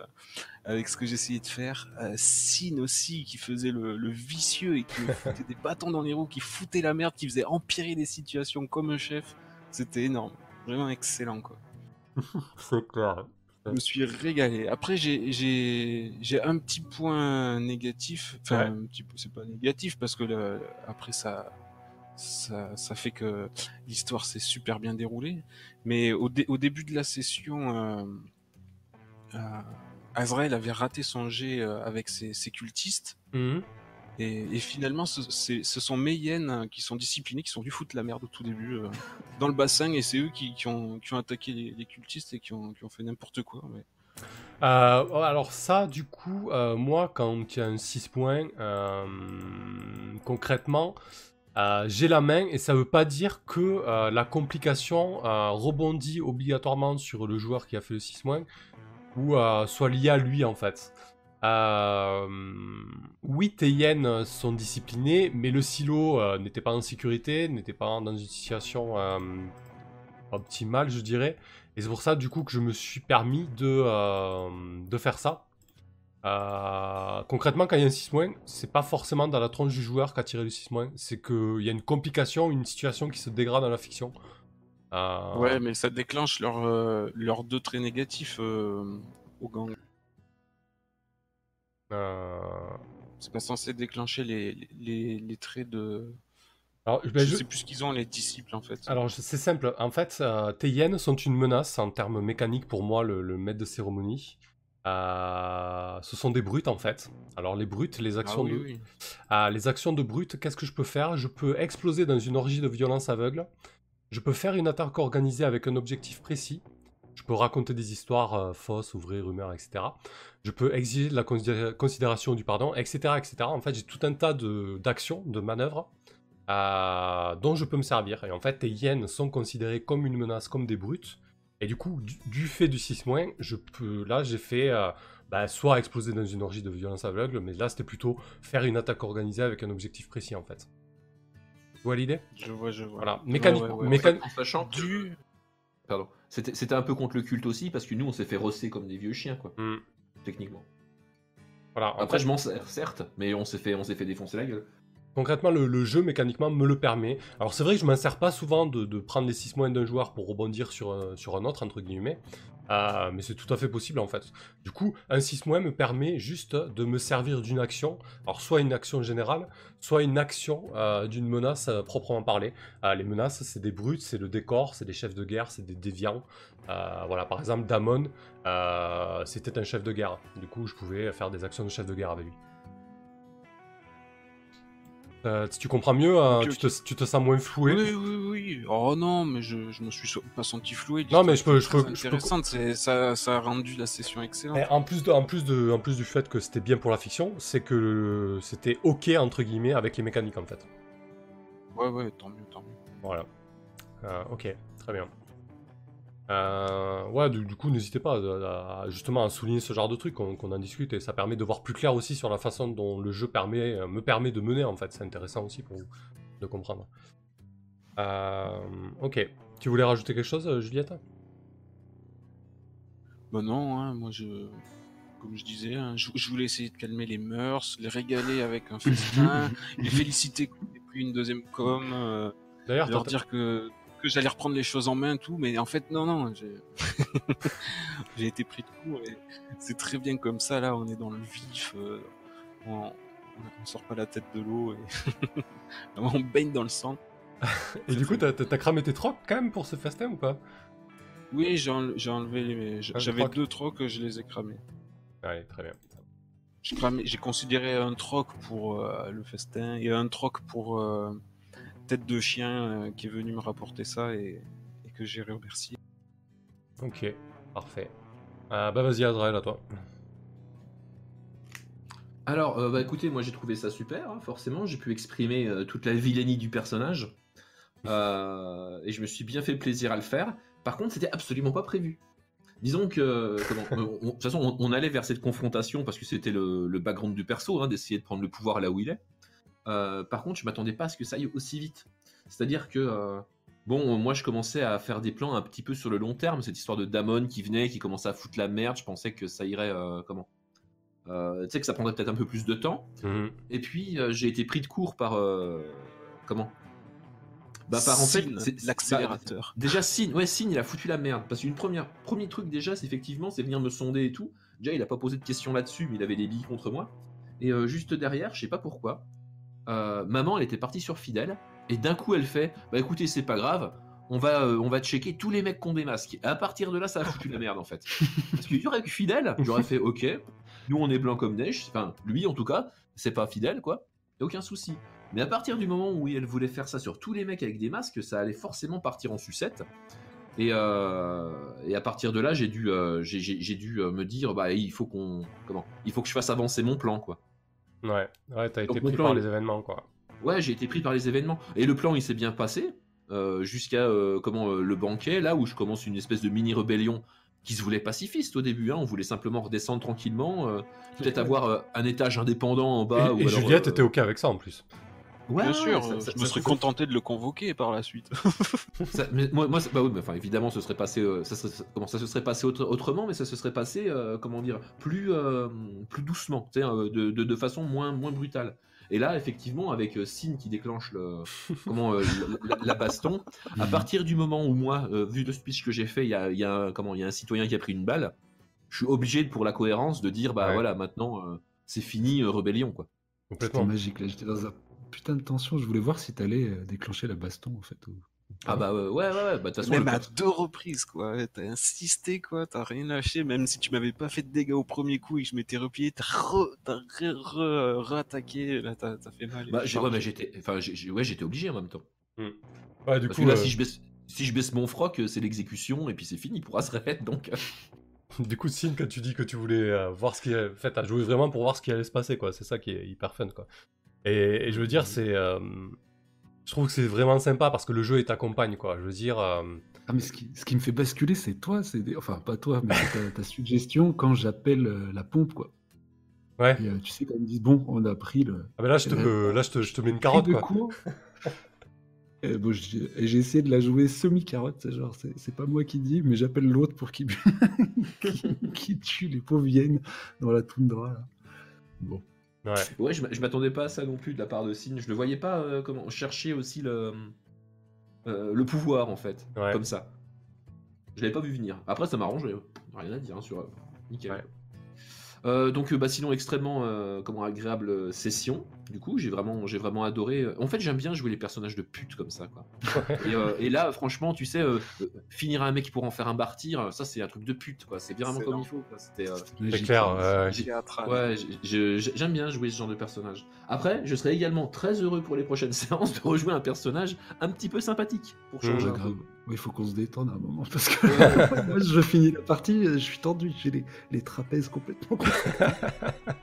avec ce que j'essayais de faire. Euh, Sin aussi, qui faisait le, le vicieux et qui me foutait des bâtons dans les roues, qui foutait la merde, qui faisait empirer les situations comme un chef. C'était énorme. Vraiment excellent, quoi. C'est clair. Je me suis régalé. Après, j'ai, un petit point négatif. Enfin, Ouais. un petit peu, c'est pas négatif parce que le- après, ça, ça, ça fait que l'histoire s'est super bien déroulée. Mais au, dé- au début de la session, euh, euh, Azrael avait raté son jet euh, avec ses, ses cultistes. Mhm. Et, finalement, ce, ce sont mes euh, qui sont disciplinés, qui sont dû foutre la merde au tout début euh, dans le bassin, et c'est eux qui, ont, attaqué les, cultistes et qui ont, fait n'importe quoi. Euh, alors ça, du coup, euh, moi, quand il y a un 6 points, concrètement, j'ai la main et ça veut pas dire que la complication rebondit obligatoirement sur le joueur qui a fait le 6 points ou soit liée à lui en fait. Euh, oui, hyènes sont disciplinées, mais le silo euh, n'était pas en sécurité, n'était pas dans une situation euh, optimale, je dirais. Et c'est pour ça, du coup, que je me suis permis de, euh, de faire ça. Concrètement, quand il y a un 6 c'est pas forcément dans la tronche du joueur qu'a tiré le 6 c'est qu'il y a une complication, une situation qui se dégrade dans la fiction. Ouais, mais ça déclenche leurs leurs deux traits négatifs au gang. Euh, C'est pas censé déclencher les, les, les traits de. alors, ben, je je- sais plus ce qu'ils ont, les disciples en fait. alors, je- c'est simple. En fait, euh, tes hyènes sont une menace en termes mécaniques pour moi, le, le maître de cérémonie. Euh, ce sont des brutes en fait. Alors les brutes, les Ah actions oui, de, oui. Ah, les actions de brute, qu'est-ce que je peux faire? Je peux exploser dans une orgie de violence aveugle. je peux faire une attaque organisée avec un objectif précis. Je peux raconter des histoires euh, fausses, ouvrir rumeurs, etc. Je peux exiger de la considé- considération du pardon, etc. etc. En fait, j'ai tout un tas de- d'actions, de, manœuvres euh, dont je peux me servir. Et en fait, les hyènes sont considérées comme une menace, comme des brutes. Et du coup, du, du fait du 6 je peux. Là, j'ai fait. euh, bah, soit exploser dans une orgie de violence aveugle, mais là, c'était plutôt faire une attaque organisée avec un objectif précis, en fait. Tu vois l'idée? Je vois, je vois. Voilà. Ouais, Mécanique. ouais, ouais, mécan- En sachant que- Du. Pardon. C'était un peu contre le culte aussi, parce que nous, on s'est fait rosser comme des vieux chiens, quoi, Hmm. techniquement. Voilà. Après, fait, je m'en sers, certes, mais on s'est fait, on s'est fait défoncer la gueule. Concrètement, le, le jeu mécaniquement me le permet. Alors c'est vrai que je m'en sers pas souvent de, de prendre les 6 mois d'un joueur pour rebondir sur, un- sur un autre, entre guillemets. Euh, mais c'est tout à fait possible en fait. Du coup, un 6 mois me permet juste de me servir d'une action. Alors soit une action générale, soit une action euh, d'une menace euh, proprement parlée. Euh, les menaces, c'est des brutes, c'est le décor, c'est des chefs de guerre, c'est des déviants. Voilà, par exemple, Damon, c'était un chef de guerre. Du coup, je pouvais faire des actions de chef de guerre avec lui. Euh, tu comprends mieux, hein, tu, te, tu te sens moins floué. Oui, oui, oui. Oh non, mais je, je me suis pas senti floué. Non, mais je peux- je peux- je peux- intéressante. c'est- Ça, ça a rendu la session excellente. Et en plus, de, en, plus de, en plus du fait que c'était bien pour la fiction, c'est que c'était ok entre guillemets avec les mécaniques en fait. Ouais, ouais, tant mieux, tant mieux. Voilà. Euh, ok, très bien. Euh, ouais, du, du coup, n'hésitez pas à, à- justement à souligner ce genre de truc, qu'on en discute et ça permet de voir plus clair aussi sur la façon dont le jeu permet, euh, me permet de mener en fait. C'est intéressant aussi pour vous de comprendre. Euh, ok. Tu voulais rajouter quelque chose, euh, Juliette? Bah non, hein, moi je. Comme je disais, hein, je, je voulais essayer de calmer les mœurs, les régaler avec un festin, les féliciter qu'on ait pris une deuxième com, euh, D'ailleurs, leur dire que, que j'allais reprendre les choses en main, tout, mais en fait, non, non, j'ai été pris de court et c'est très bien comme ça, là, on est dans le vif, euh, on, on sort pas la tête de l'eau et on baigne dans le sang. et du coup, t'as t'as cramé tes trocs quand même pour ce festin ou pas? Oui, j'ai enle- j'ai enlevé les. Ah, J'avais deux trocs, je les ai cramés. Allez, très bien. J'ai considéré un troc pour euh, le festin et un troc pour euh, tête de chien euh, qui est venu me rapporter ça et, et que j'ai remercié. Ok, parfait. Euh, bah vas-y, Azrael, à toi. Alors, euh, bah écoutez, moi j'ai trouvé ça super, hein, forcément. J'ai pu exprimer euh, toute la vilainie du personnage. Euh, et je me suis bien fait plaisir à le faire. Par contre, c'était absolument pas prévu. Disons que, euh, de toute façon, on, on allait vers cette confrontation parce que c'était le, le background du perso, hein, d'essayer de prendre le pouvoir là où il est. Euh, par contre, je m'attendais pas à ce que ça aille aussi vite. C'est-à-dire que, euh, bon, moi je commençais à faire des plans un petit peu sur le long terme. Cette histoire de Damon qui venait, qui commençait à foutre la merde, je pensais que ça irait, euh, comment? Euh, Tu sais, que ça prendrait peut-être un peu plus de temps. Mhm. Et puis euh, j'ai été pris de court par euh, comment? Bah par en fait l'accélérateur. bah, déjà Sin, ouais Sin il a foutu la merde parce qu'une première premier truc déjà c'est effectivement c'est venir me sonder et tout. Déjà il a pas posé de questions là-dessus mais il avait des billes contre moi. Et euh, juste derrière je sais pas pourquoi euh, maman elle était partie sur fidèle et d'un coup elle fait bah écoutez c'est pas grave. On va, euh, on va checker tous les mecs qui ont des masques. Et à partir de là, ça a foutu la merde en fait. Parce aurait eu fidèle, j'aurais fait ok, nous on est blanc comme neige, enfin lui en tout cas, c'est pas fidèle quoi, a aucun souci. Mais à partir du moment où elle voulait faire ça sur tous les mecs avec des masques, ça allait forcément partir en sucette. Et, euh, et à partir de là, j'ai dû, euh, j'ai- dû me dire, bah il faut qu'on, comment, il faut que je fasse avancer mon plan quoi. Ouais, ouais, t'as été pris plan, par il- les événements, quoi. Ouais, j'ai été pris par les événements. Et le plan, il s'est bien passé euh, jusqu'à euh, comment euh, le banquet, là où je commence une espèce de mini rébellion qui se voulait pacifiste au début. Hein. On voulait simplement redescendre tranquillement, euh, peut-être avoir euh, un étage indépendant en bas. et ou et alors, Juliette euh, était ok avec ça en plus. Ouais, Bien sûr, ça- euh, ça- je me ça- serais ça- contenté de le convoquer par la suite. ça- mais moi, bah oui, mais enfin, évidemment, ce serait passé, euh, ça, serait- comment ça se serait passé autre- autrement, mais ça se serait passé, euh, comment dire, plus, euh, plus doucement, euh, de, de, de façon moins, moins brutale. Et là, effectivement, avec euh, Sin qui déclenche le, comment, euh, la, baston, à Mhm. partir du moment où moi, euh, vu le speech que j'ai fait, il y a, il y a un- comment, il y a un citoyen qui a pris une balle, je suis obligé, pour la cohérence, de dire, bah Ouais. voilà, maintenant, euh, c'est fini, euh, rébellion, quoi. Complètement. magique là, j'étais dans un putain de tension, je voulais voir si t'allais euh, déclencher la baston en fait. ou- Ah bah ouais, ouais, ouais, ouais, bah de toute façon, Même à deux reprises, quoi. T'as insisté, quoi. T'as rien lâché. Même si tu m'avais pas fait de dégâts au premier coup et que je m'étais replié, t'as re, t'as re, re- re-attaqué. Là, t'as t'as fait mal. bah, j'ai- ouais, mais j'étais, enfin, j'ai- ouais, j'étais obligé en même temps. Ouais, du Parce coup, que là, euh, si je baisse, si je baisse mon froc, euh, c'est l'exécution et puis c'est fini pour Azrael. Donc, euh, Du coup, Sin, quand tu dis que tu voulais euh, voir ce qui... En fait, t'as joué vraiment pour voir ce qui allait se passer, quoi. C'est ça qui est hyper fun, quoi. Et, et je veux dire, c'est... euh, Je trouve que c'est vraiment sympa parce que le jeu, il t'accompagne, quoi. Je veux dire... euh, Ah, mais ce qui, ce qui me fait basculer, c'est toi, c'est des- enfin pas toi, mais ta, ta suggestion quand j'appelle euh, la pompe, quoi. Ouais. Et, tu sais, quand ils me disent, bon, on a pris le. Ah, mais là, je te, Euh, là, je te, je te mets une carotte, quoi. court. Et bon, j'ai essayé de la jouer semi-carotte, c'est genre, c'est pas moi qui dis, mais j'appelle l'autre pour qu'il qui, qui tue les pauvres hyènes dans la toundra. Là. Bon. Ouais. ouais, je, m'a- je m'attendais pas à ça non plus de la part de Sin. Je le voyais pas euh, comment chercher aussi le, euh, le pouvoir en fait, Ouais. comme ça. Je l'avais pas vu venir. Après, ça m'arrange, euh, rien à dire hein, sur. euh, nickel. Ouais. Euh, donc, euh, bah, sinon, extrêmement euh, comment, agréable session. Du coup, j'ai vraiment, j'ai vraiment adoré. En fait, j'aime bien jouer les personnages de pute comme ça, quoi. et, euh, et là, franchement, tu sais, finir un mec pour en faire un martyr, ça, c'est un truc de pute, quoi. C'est vraiment comme il faut, quoi. C'était. euh, C'est clair, ouais. j'aime bien jouer ce genre de personnage. Après, je serais également très heureux pour les prochaines séances de rejouer un personnage un petit peu sympathique pour changer Mmh, Il faut qu'on se détende à un moment parce que moi, je finis la partie, je suis tendu, j'ai les, les trapèzes complètement.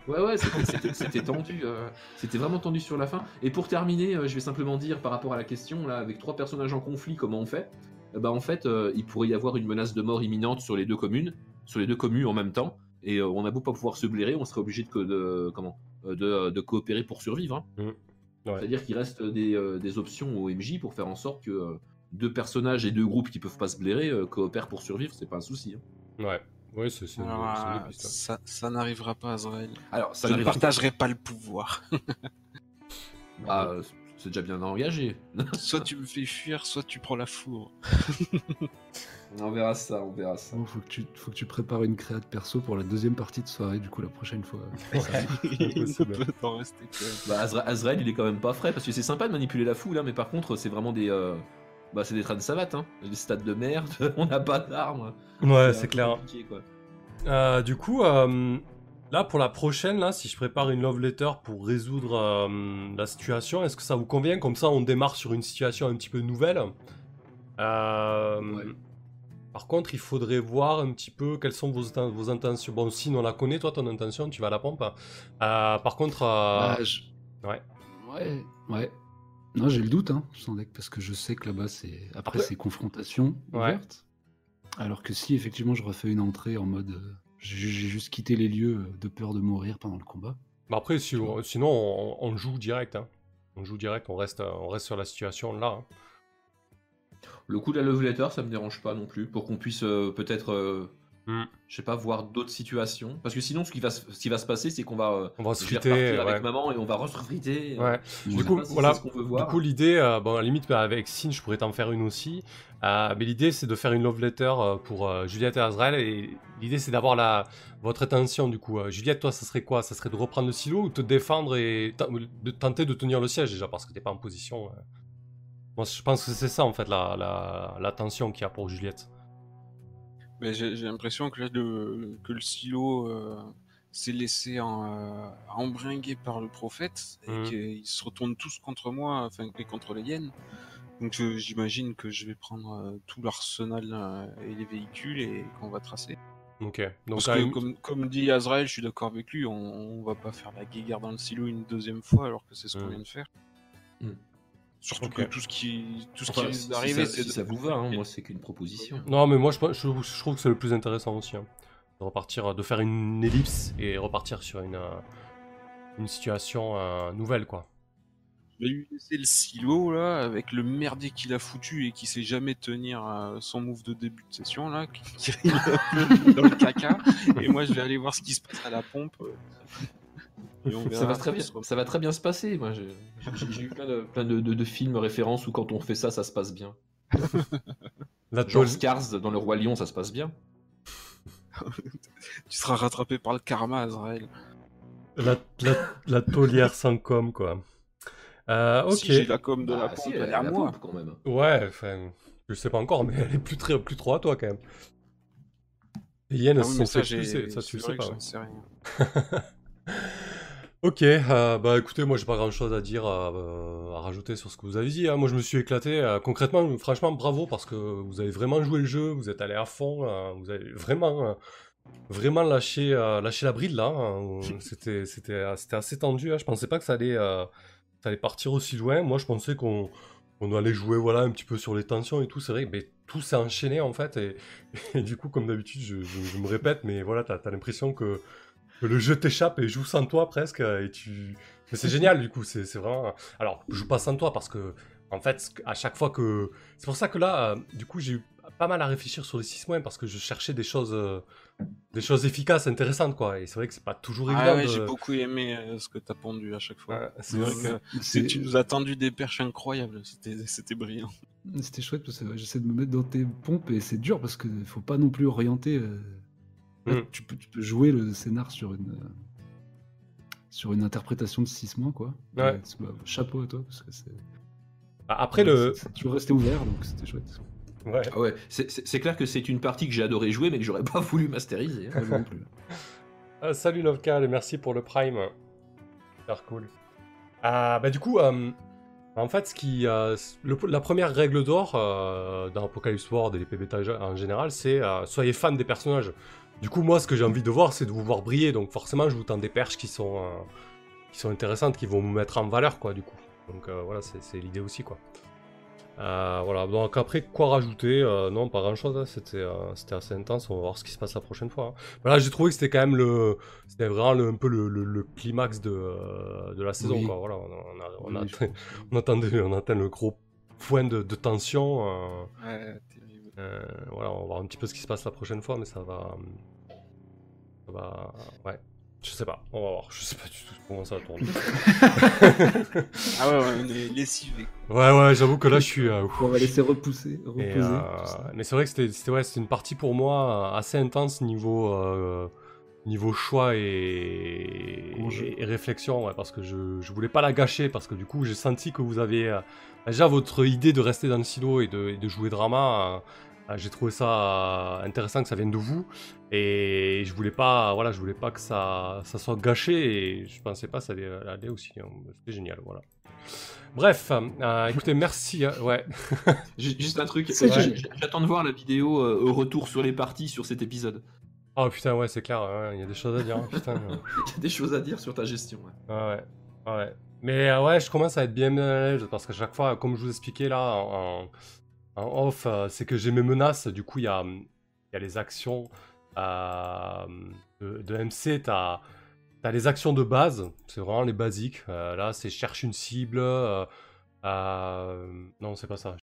Ouais, ouais, c'était- tendu. euh, c'était vraiment tendu sur la fin. Et pour terminer, euh, je vais simplement dire par rapport à la question, là, avec trois personnages en conflit, comment on fait? Euh, Bah, en fait, euh, il pourrait y avoir une menace de mort imminente sur les deux communes, sur les deux communes en même temps. Et euh, on a beau pas pouvoir se blairer, on serait obligé de, co- de- comment de, de coopérer pour survivre. hein. Mmh. Ouais. C'est-à-dire qu'il reste des, euh, des options au MJ pour faire en sorte que euh, deux personnages et deux groupes qui peuvent pas se blairer euh, coopèrent pour survivre, c'est pas un souci. hein. Ouais. Ouais, c'est euh, ça, ça n'arrivera pas, Azrael. Alors, ça je ne partagerai pas le pouvoir. Ah, euh, c'est déjà bien engagé. soit tu me fais fuir, soit tu prends la fourre. on verra ça, on verra ça. Bon, faut que tu, faut que tu prépares une créa de perso pour la deuxième partie de soirée, du coup la prochaine fois. Peut rester. Bah, Azra- Azrael, il est quand même pas frais parce que c'est sympa de manipuler la foule, hein, mais par contre, c'est vraiment des. euh, Bah, c'est des trains de savate, hein. Des stades de merde, on n'a pas d'armes. Ouais, c'est clair. quoi. Euh, du coup, euh, là pour la prochaine, là, si je prépare une love letter pour résoudre euh, la situation, est-ce que ça vous convient? Comme ça, on démarre sur une situation un petit peu nouvelle. Ouais. Par contre, il faudrait voir un petit peu quelles sont vos, inten- vos intentions. Bon, si on la connaît, toi, ton intention, tu vas à la pompe. Par contre, euh, Ah, je- ouais. Ouais, ouais. Non, j'ai le doute, hein, sans deck, parce que je sais que là-bas, c'est après, Après- c'est confrontation Ouais. ouverte. Alors que si effectivement je refais une entrée en mode euh, j'ai juste quitté les lieux euh, de peur de mourir pendant le combat. Bah après, si- sinon, on, on joue direct. hein. On joue direct, on reste, on reste sur la situation là. hein. Le coup de la love letter, ça me dérange pas non plus, pour qu'on puisse euh, peut-être, euh, Hmm. je sais pas, voir d'autres situations. Parce que sinon, ce qui va se, ce qui va se passer, c'est qu'on va. euh, On va se je vais friter. repartir ouais. avec maman et on va re-friter. Ouais. Du coup, voilà. c'est ce qu'on veut Du voir. coup, l'idée, euh, bon, à la limite, bah, avec Sin, je pourrais t'en faire une aussi. Euh, mais l'idée, c'est de faire une love letter euh, pour euh, Juliette et Azrael. Et l'idée, c'est d'avoir la... votre attention, du coup. Euh, Juliette, toi, ça serait quoi? Ça serait de reprendre le silo ou te défendre et ta- de tenter de tenir le siège, déjà, parce que t'es pas en position. euh. Moi, je pense que c'est ça, en fait, la, la, la tension qu'il y a pour Juliette. Mais j'ai l'impression que, là, le, que le silo euh, s'est laissé en, euh, embringuer par le prophète et Mhm. qu'ils se retournent tous contre moi, enfin et contre les hyènes. Donc j'imagine que je vais prendre euh, tout l'arsenal euh, et les véhicules et qu'on va tracer. Ok. Donc, Parce que comme, comme dit Azrael, je suis d'accord avec lui, on, on va pas faire la guéguerre dans le silo une deuxième fois alors que c'est ce qu'on Mhm. vient de faire. Mhm. Surtout que tout ce qui, tout ce Enfin, qui risque si, d'arriver, ça, c'est si de- ça vous va, hein, moi c'est qu'une proposition. Non, mais moi, je, je, je trouve que c'est le plus intéressant aussi. hein. De repartir, de faire une ellipse et repartir sur une, euh, une situation euh, nouvelle, quoi. Je vais lui laisser le silo là avec le merdier qu'il a foutu et qui sait jamais tenir euh, son move de début de session là, qui peu dans le caca. Et moi je vais aller voir ce qui se passe à la pompe. Ça va, très bien, se ça va très bien se passer. Moi, j'ai eu plein, de, plein de, de- de films références où quand on fait ça, ça se passe bien. La Genre Scars dans Le Roi Lion, ça se passe bien. Tu seras rattrapé par le karma, Azrael. La, la, la taulière sans com, quoi. Euh, ok. Si j'ai la com de la Ah, pompe, si, elle est elle la moi. pompe, quand même. Ouais, enfin, je sais pas encore, mais elle est plus, très, plus trop à toi, quand même. Les hyènes, Ah oui, se mais sont ça, pousser, ça tu sais pas. ouais. Ok, euh, bah écoutez, moi j'ai pas grand chose à dire, euh, à rajouter sur ce que vous avez dit. hein. Moi je me suis éclaté. euh, concrètement, franchement, bravo parce que vous avez vraiment joué le jeu, vous êtes allé à fond, vous avez vraiment, vraiment lâché, lâché la bride là. hein. C'était, assez tendu. hein. Je pensais pas que ça allait, ça allait partir aussi loin. Moi je pensais qu'on, on allait jouer voilà un petit peu sur les tensions et tout. C'est vrai, mais tout s'est enchaîné en fait. Et, et du coup, comme d'habitude, je, je- je me répète, mais voilà, t'as, l'impression que le jeu t'échappe et joue sans toi presque et tu mais c'est génial du coup c'est c'est vraiment alors je joue pas sans toi parce que en fait à chaque fois que c'est pour ça que là euh, du coup j'ai eu pas mal à réfléchir sur les 6 mois parce que je cherchais des choses euh, des choses efficaces intéressantes quoi et c'est vrai que c'est pas toujours évident Ah ouais, de- j'ai beaucoup aimé euh, ce que t'as pondu à chaque fois. C'est vrai que C'est- tu nous as tendu des perches incroyables, c'était c'était brillant. C'était chouette parce que ouais, j'essaie de me mettre dans tes pompes et c'est dur parce qu'il faut pas non plus orienter. euh, là, Mm. tu, peux, tu peux jouer le scénar sur une, euh, sur une interprétation de 6 mois, quoi. Ouais. Et c'est- bah, chapeau à toi parce que c'est. Bah, après le toujours resté ouvert donc c'était chouette. ouais. Ah ouais, c'est- clair que c'est une partie que j'ai adoré jouer, mais que j'aurais pas voulu masteriser. hein. Non plus. Ah, salut Lovcal et merci pour le Prime. Super cool. Ah, bah du coup, euh, en fait, ce qui, euh, la première règle d'or euh, dans Apocalypse World et les PBTA en général, c'est euh, soyez fan des personnages. Du coup, moi, ce que j'ai envie de voir, c'est de vous voir briller. Donc forcément, je vous tends des perches qui sont, qui sont intéressantes, qui vont vous mettre en valeur, quoi, du coup. Donc voilà, c'est l'idée aussi, quoi. Euh, voilà, donc après, quoi rajouter? Euh, Non, pas grand-chose, hein. c'était euh, c'était assez intense, on va voir ce qui se passe la prochaine fois. hein. Voilà, j'ai trouvé que c'était quand même le, c'était vraiment le- un peu le, le- le climax de, de la saison. Oui. Quoi. Voilà, on, a- on a- Oui, atteint, on attendait- on atteint le gros point de, de tension. Ouais, voilà, on va voir un petit peu ce qui se passe la prochaine fois, mais ça va, ça va, ouais. Je sais pas, on va voir. Je sais pas du tout comment ça va tourner. Ah ouais, ouais, on est lessivés. ouais, ouais, j'avoue que là, je suis. euh, On va laisser repousser, reposer. euh, mais c'est vrai que c'était c'était- ouais, c'était une partie pour moi euh, assez intense niveau, euh, niveau choix et, Enjeu. et- et réflexion, ouais, parce que je, je voulais pas la gâcher, parce que du coup j'ai senti que vous avez euh, déjà votre idée de rester dans le silo et de, et de jouer drama. Euh, euh, j'ai trouvé ça euh, intéressant que ça vienne de vous et je voulais pas voilà je voulais pas que ça, ça soit gâché et je pensais pas que ça allait aller aussi hein. c'était génial voilà bref euh, écoutez merci hein, ouais Ju- Juste un truc, euh, j'attends de voir la vidéo euh, au retour sur les parties sur cet épisode. Oh putain, ouais, c'est clair, ouais, il y a des choses à dire, hein, putain. euh. Il y a des choses à dire sur ta gestion. ouais. Ouais. Mais euh, ouais, je commence à être bien à l'aise parce qu'à chaque fois, comme je vous expliquais là en, en off, euh, c'est que j'ai mes menaces. Du coup, il y a, hum, les actions euh, de, de MC. T'as as les actions de base, c'est vraiment les basiques. Euh, là, c'est cherche une cible. non, c'est pas ça.